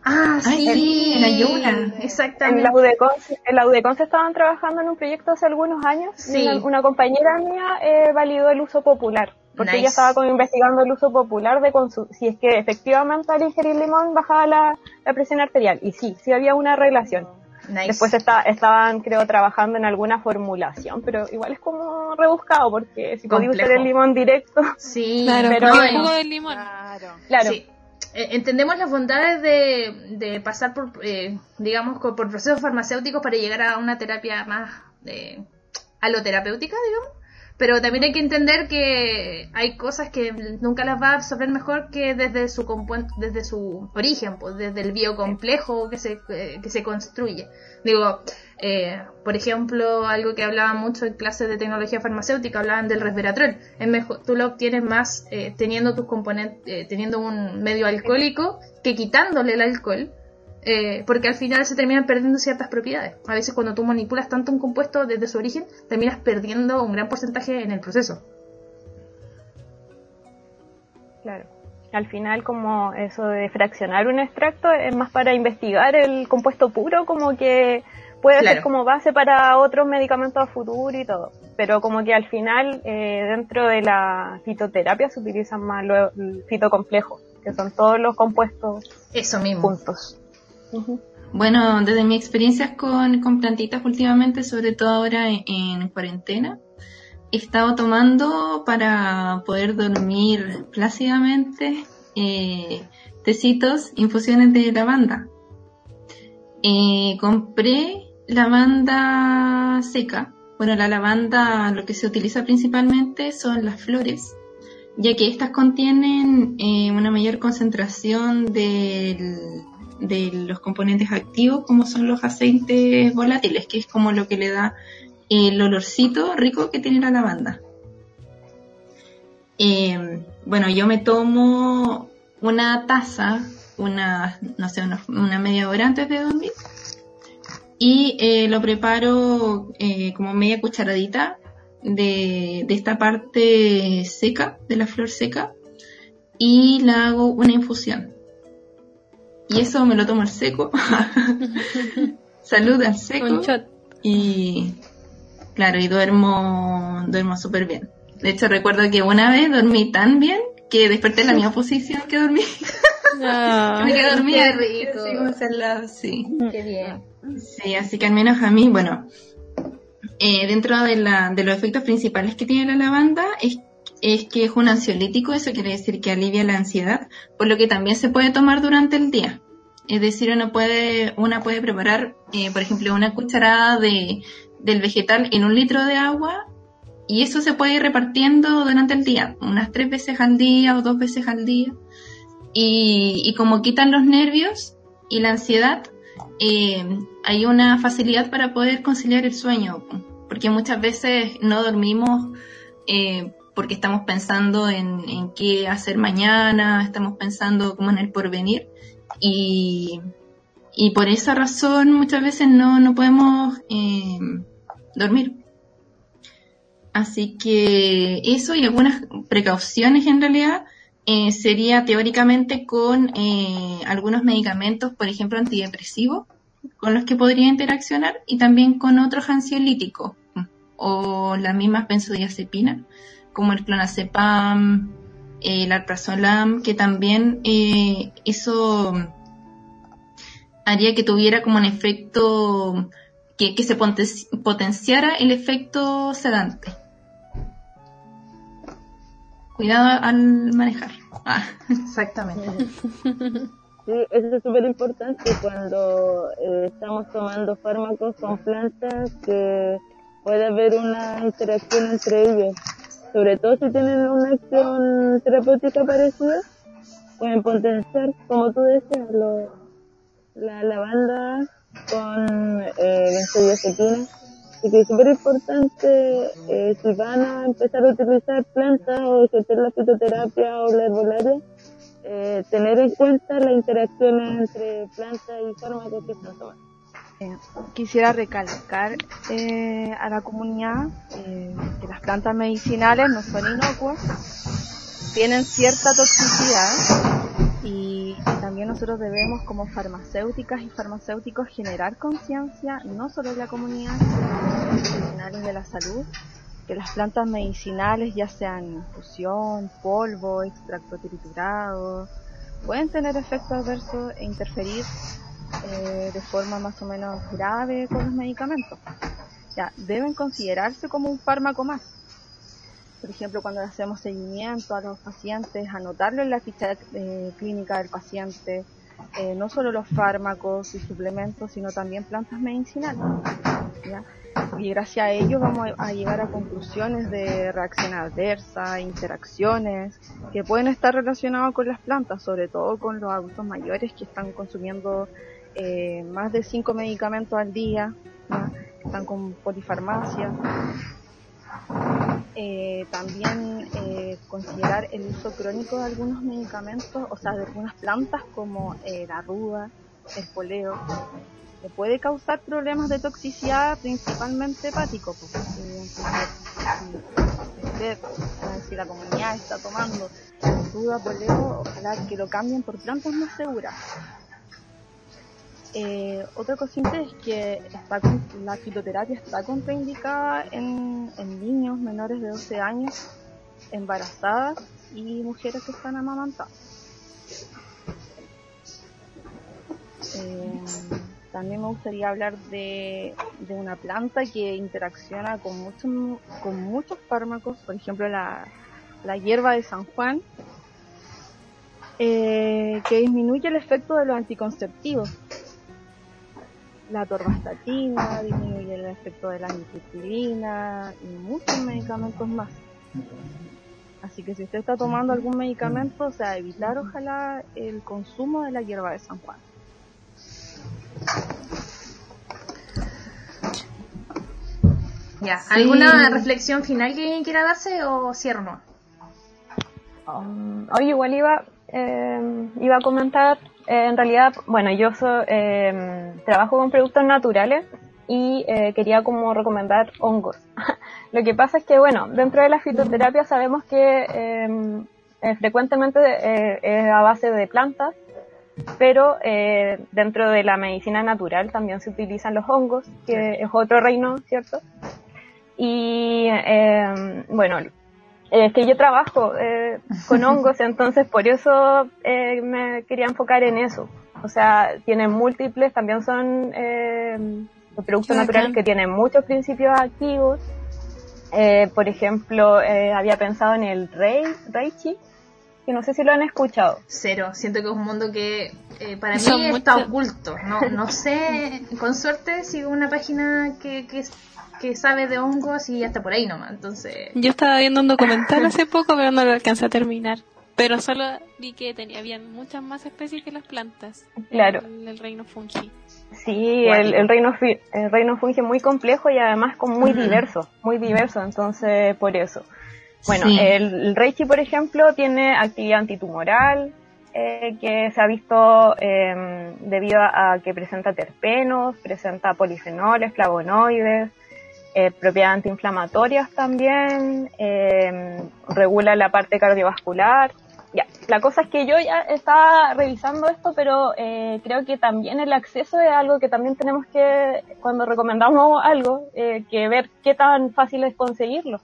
Ah, sí, en ayuna, exactamente. En la UDECON, se estaban trabajando en un proyecto hace algunos años. Sí. Una, compañera mía eh, validó el uso popular, porque ella estaba como investigando el uso popular de si es que efectivamente al ingerir limón bajaba la, presión arterial. Y sí, sí había una relación. Después estaban, creo, trabajando en alguna formulación, pero igual es como rebuscado, porque si podía usar el limón directo. Sí, <laughs> claro, pero el jugo del limón. Claro. claro. Eh, entendemos las bondades de, pasar por, eh, digamos, por procesos farmacéuticos para llegar a una terapia más eh, aloterapéutica, digamos. Pero también hay que entender que hay cosas que nunca las va a absorber mejor que desde su desde su origen, pues desde el biocomplejo que se, que se construye. Digo, eh, por ejemplo, algo que hablaban mucho en clases de tecnología farmacéutica, hablaban del resveratrol. Es mejor, tú lo obtienes más eh, teniendo tus componentes, eh, teniendo un medio alcohólico que quitándole el alcohol, porque al final se terminan perdiendo ciertas propiedades. A veces cuando tú manipulas tanto un compuesto desde su origen, terminas perdiendo un gran porcentaje en el proceso. Claro. Al final, como eso de fraccionar un extracto es más para investigar el compuesto puro, como que puede ser como base para otros medicamentos a futuro y todo. Pero como que al final, eh, dentro de la fitoterapia se utilizan más los fitocomplejos, que son todos los compuestos Eso mismo. juntos. Bueno, desde mi experiencia con, plantitas últimamente, sobre todo ahora en, cuarentena, he estado tomando para poder dormir plácidamente eh, tecitos, infusiones de lavanda. Eh, compré lavanda seca. Bueno, la lavanda lo que se utiliza principalmente son las flores, ya que estas contienen eh, una mayor concentración de los componentes activos, como son los aceites volátiles, que es como lo que le da el olorcito rico que tiene la lavanda. Eh, bueno, yo me tomo una taza, una, no sé, una media hora antes de dormir y eh, lo preparo eh, como media cucharadita de, de, esta parte seca, de la flor seca, y la hago una infusión. Y eso me lo tomo al seco. <laughs> Salud al seco. Y claro, y duermo, duermo súper bien. De hecho, recuerdo que una vez dormí tan bien que desperté en la misma posición que dormí. No, <laughs> <laughs> me quedé dormida. rico. Sí. Qué bien. Sí, así que al menos a mí, bueno, eh, dentro de, la, de los efectos principales que tiene la lavanda es, es que es un ansiolítico, eso quiere decir que alivia la ansiedad, por lo que también se puede tomar durante el día. Es decir, uno puede, una puede preparar, eh, por ejemplo, una cucharada de, del vegetal en un litro de agua y eso se puede ir repartiendo durante el día, unas tres veces al día o dos veces al día. Y, y como quitan los nervios y la ansiedad, eh, hay una facilidad para poder conciliar el sueño, porque muchas veces no dormimos eh, porque estamos pensando en, qué hacer mañana, estamos pensando como en el porvenir y, por esa razón muchas veces no, no podemos eh, dormir. Así que eso y algunas precauciones en realidad eh, sería teóricamente con eh, algunos medicamentos, por ejemplo, antidepresivos, con los que podría interaccionar y también con otros ansiolíticos o las mismas benzodiazepinas como el clonazepam, el alprazolam, que también eh, eso haría que tuviera como un efecto, que, que se potenciara el efecto sedante. Cuidado al manejar. Ah. Exactamente. Sí, eso es súper importante cuando eh, estamos tomando fármacos con plantas que puede haber una interacción entre ellos. Sobre todo si tienen una acción terapéutica parecida, pueden potenciar, como tú decías, lo, la lavanda con eh, benzodiazepina. Y que es súper importante, eh, si van a empezar a utilizar plantas o ejercer la fitoterapia o la herbolaria, eh, tener en cuenta la interacción entre plantas y fármacos que están tomando. Eh, quisiera recalcar eh, a la comunidad eh, que las plantas medicinales no son inocuas, tienen cierta toxicidad y, también nosotros debemos como farmacéuticas y farmacéuticos generar conciencia no solo de la comunidad, sino de los profesionales de la salud, que las plantas medicinales, ya sean infusión, polvo, extracto triturado, pueden tener efectos adversos e interferir eh, de forma más o menos grave con los medicamentos. Ya, deben considerarse como un fármaco más. Por ejemplo, cuando hacemos seguimiento a los pacientes, anotarlo en la ficha eh, clínica del paciente, eh, no solo los fármacos y suplementos, sino también plantas medicinales. Y gracias a ello vamos a llegar a conclusiones de reacción adversa, interacciones que pueden estar relacionadas con las plantas, sobre todo con los adultos mayores que están consumiendo eh, más de cinco medicamentos al día, ¿no? están con polifarmacia. Eh, también eh, considerar el uso crónico de algunos medicamentos, o sea, de algunas plantas como eh, la ruda, el poleo, que puede causar problemas de toxicidad principalmente hepático. Pues, usted, si la comunidad está tomando ruda, poleo, ojalá que lo cambien por plantas más seguras. Eh, otra cosita es que la fitoterapia está contraindicada en, niños menores de 12 años, embarazadas y mujeres que están amamantando. Eh, también me gustaría hablar de, una planta que interacciona con muchos con muchos fármacos, por ejemplo la, la hierba de San Juan, eh, que disminuye el efecto de los anticonceptivos la torvastatina, disminuye el efecto de la nitrotilina y muchos medicamentos más. Así que si usted está tomando algún medicamento, o sea, evitar ojalá el consumo de la hierba de San Juan. Ya, Sí. ¿alguna reflexión final que alguien quiera darse o cierro no? Um, hoy igual iba, eh, iba a comentar, eh, en realidad, bueno, yo so- eh, trabajo con productos naturales y eh, quería como recomendar hongos. <laughs> Lo que pasa es que, bueno, dentro de la fitoterapia sabemos que eh, eh, frecuentemente eh, es a base de plantas, pero eh, dentro de la medicina natural también se utilizan los hongos, que es otro reino, ¿cierto? Y eh, bueno, es que yo trabajo eh, con hongos, <laughs> entonces por eso eh, me quería enfocar en eso. O sea, tienen múltiples, también son eh, productos naturales que tienen muchos principios activos. Eh, por ejemplo, eh, había pensado en el rei, reichi, que no sé si lo han escuchado. Cero, siento que es un mundo que eh, para mí Son está mucho- oculto. No, no sé, con suerte sigo una página que, que, que sabe de hongos y hasta por ahí nomás. Entonces, Yo estaba viendo un documental hace poco, pero no lo alcancé a terminar. Pero solo vi que tenía habían muchas más especies que las plantas. Claro. El, el reino fungi. Sí, el, el reino el reino funge muy complejo y además como muy diverso, muy diverso, entonces por eso. Bueno, Sí. el, el Reichi, por ejemplo, tiene actividad antitumoral, eh, que se ha visto eh, debido a, a que presenta terpenos, presenta polifenoles, flavonoides, eh, propiedades antiinflamatorias también, eh, regula la parte cardiovascular. Ya, la cosa es que yo ya estaba revisando esto, pero eh, creo que también el acceso es algo que también tenemos que, cuando recomendamos algo, eh, que ver qué tan fácil es conseguirlo.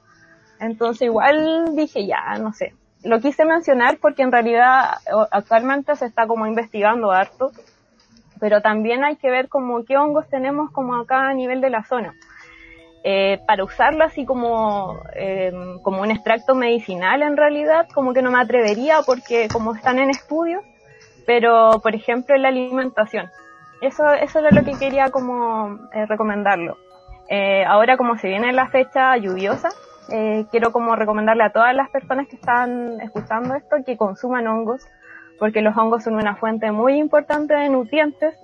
Entonces igual dije, ya, no sé. Lo quise mencionar porque en realidad actualmente se está como investigando harto, pero también hay que ver como qué hongos tenemos como acá a nivel de la zona. Eh, para usarlo así como, eh, como un extracto medicinal en realidad, como que no me atrevería porque como están en estudios, pero por ejemplo en la alimentación. Eso, eso era lo que quería como eh, recomendarlo. Eh, ahora como se viene la fecha lluviosa, eh, quiero como recomendarle a todas las personas que están escuchando esto que consuman hongos, porque los hongos son una fuente muy importante de nutrientes,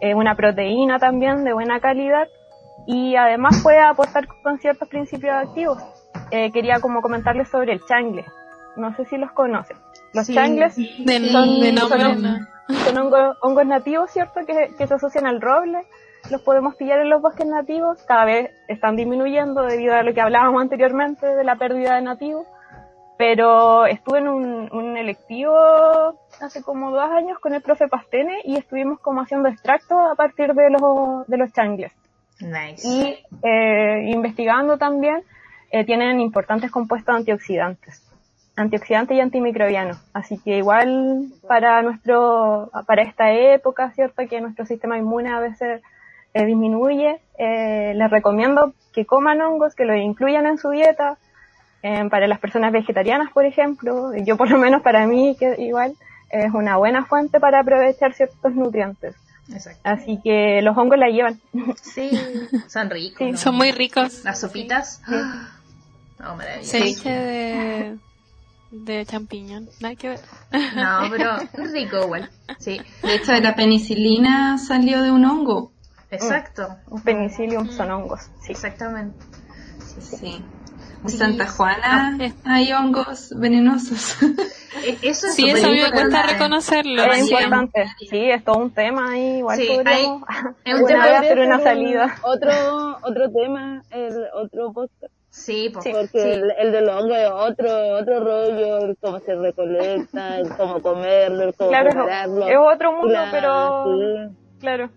una proteína también de buena calidad y además puede aportar con ciertos principios activos. Eh, quería como comentarles sobre el changle. No sé si los conocen. Los Sí. changles De, son, de nombre, son- no. son hongos, hongos nativos, ¿cierto? Que, que se asocian al roble. Los podemos pillar en los bosques nativos. Cada vez están disminuyendo debido a lo que hablábamos anteriormente de la pérdida de nativos. Pero estuve en un, un electivo hace como dos años con el profe Pastene y estuvimos como haciendo extractos a partir de los, de los changles. Y eh, investigando también, eh, tienen importantes compuestos antioxidantes, antioxidantes y antimicrobianos. Así que igual para nuestro, para esta época, cierto, que nuestro sistema inmune a veces eh, disminuye, eh, les recomiendo que coman hongos, que los incluyan en su dieta. Eh, para las personas vegetarianas, por ejemplo, yo por lo menos para mí, que igual es una buena fuente para aprovechar ciertos nutrientes. Exacto. Así que los hongos la llevan. Sí, <laughs> son ricos. Sí. ¿no? Son muy ricos. Las sopitas. <gasps> Maravilloso. Ceviche de, de champiñón. Nada que ver. No, pero <laughs> rico igual. Sí, De hecho, la penicilina salió de un hongo. exacto. Un penicillium son hongos, sí. Exactamente. Sí. En. Santa Juana hay hongos venenosos. E- Eso es Sí, eso a mí me importante. cuesta reconocerlo. Es Sí. importante. Sí, es todo un tema ahí. Igual Sí, podríamos <laughs> es un una tema vez hacer una salida. Otro, <laughs> otro tema, el otro podcast. Sí, po- Porque sí. el, el del hongo es otro, otro rollo, el cómo se recolecta, el cómo comerlo, el cómo Claro, prepararlo. es otro mundo, Claro, pero sí. claro.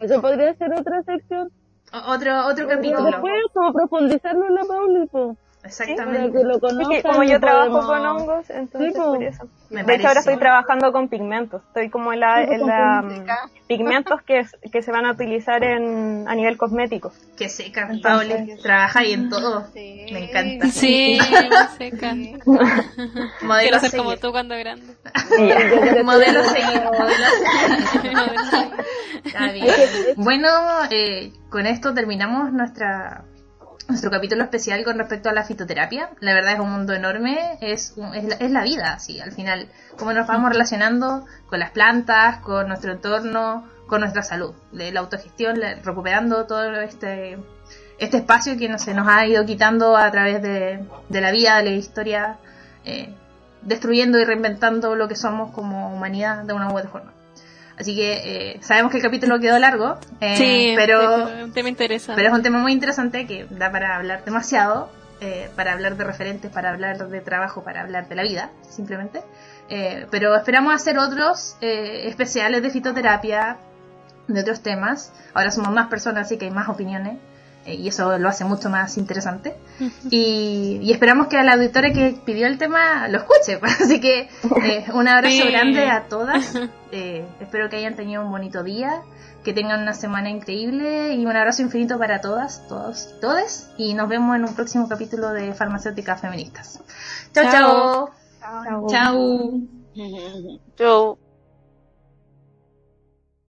Eso podría ser otra sección. Otro, otro Pero capítulo. Después, como profundizarlo en la Pauli, para Exactamente. que lo Es conozcan. que como yo trabajo podemos- con hongos, entonces Sí, po. por eso. Me de hecho, ahora estoy trabajando con pigmentos. Estoy como en la, Sí, en la cosmética. mm, pigmentos que, es- que se van a utilizar en, a nivel cosmético. Que seca, Pauli. Trabaja ahí en todo. Sí. Me encanta. Sí, seca. <laughs> Modelo Quiero ser como seguir. tú cuando grande. <laughs> Modelo a seguir. Modelo <laughs> bien. Bueno, eh, con esto terminamos nuestra nuestro capítulo especial con respecto a la fitoterapia. La verdad es un mundo enorme, es, un- es, la, es la vida, sí, al final. Cómo nos vamos relacionando con las plantas, con nuestro entorno, con nuestra salud. De la autogestión, la- recuperando todo este, este espacio que no, se nos ha ido quitando a través de, de la vida, de la historia, eh, destruyendo y reinventando lo que somos como humanidad de una u otra forma. Así que eh, sabemos que el capítulo quedó largo, eh, sí, pero, es un tema interesante. pero es un tema muy interesante que da para hablar demasiado, eh, para hablar de referentes, para hablar de trabajo, para hablar de la vida, simplemente. Eh, pero esperamos hacer otros eh, especiales de fitoterapia, de otros temas. Ahora somos más personas, así que hay más opiniones. Eh, y eso lo hace mucho más interesante. Y, y esperamos que la auditoria que pidió el tema lo escuche. <laughs> Así que eh, un abrazo Sí. grande a todas. Eh, espero que hayan tenido un bonito día, que tengan una semana increíble y un abrazo infinito para todas, todos y todes. Y nos vemos en un próximo capítulo de Farmacéuticas Feministas. chao. Chao. chao. Chau. Chau.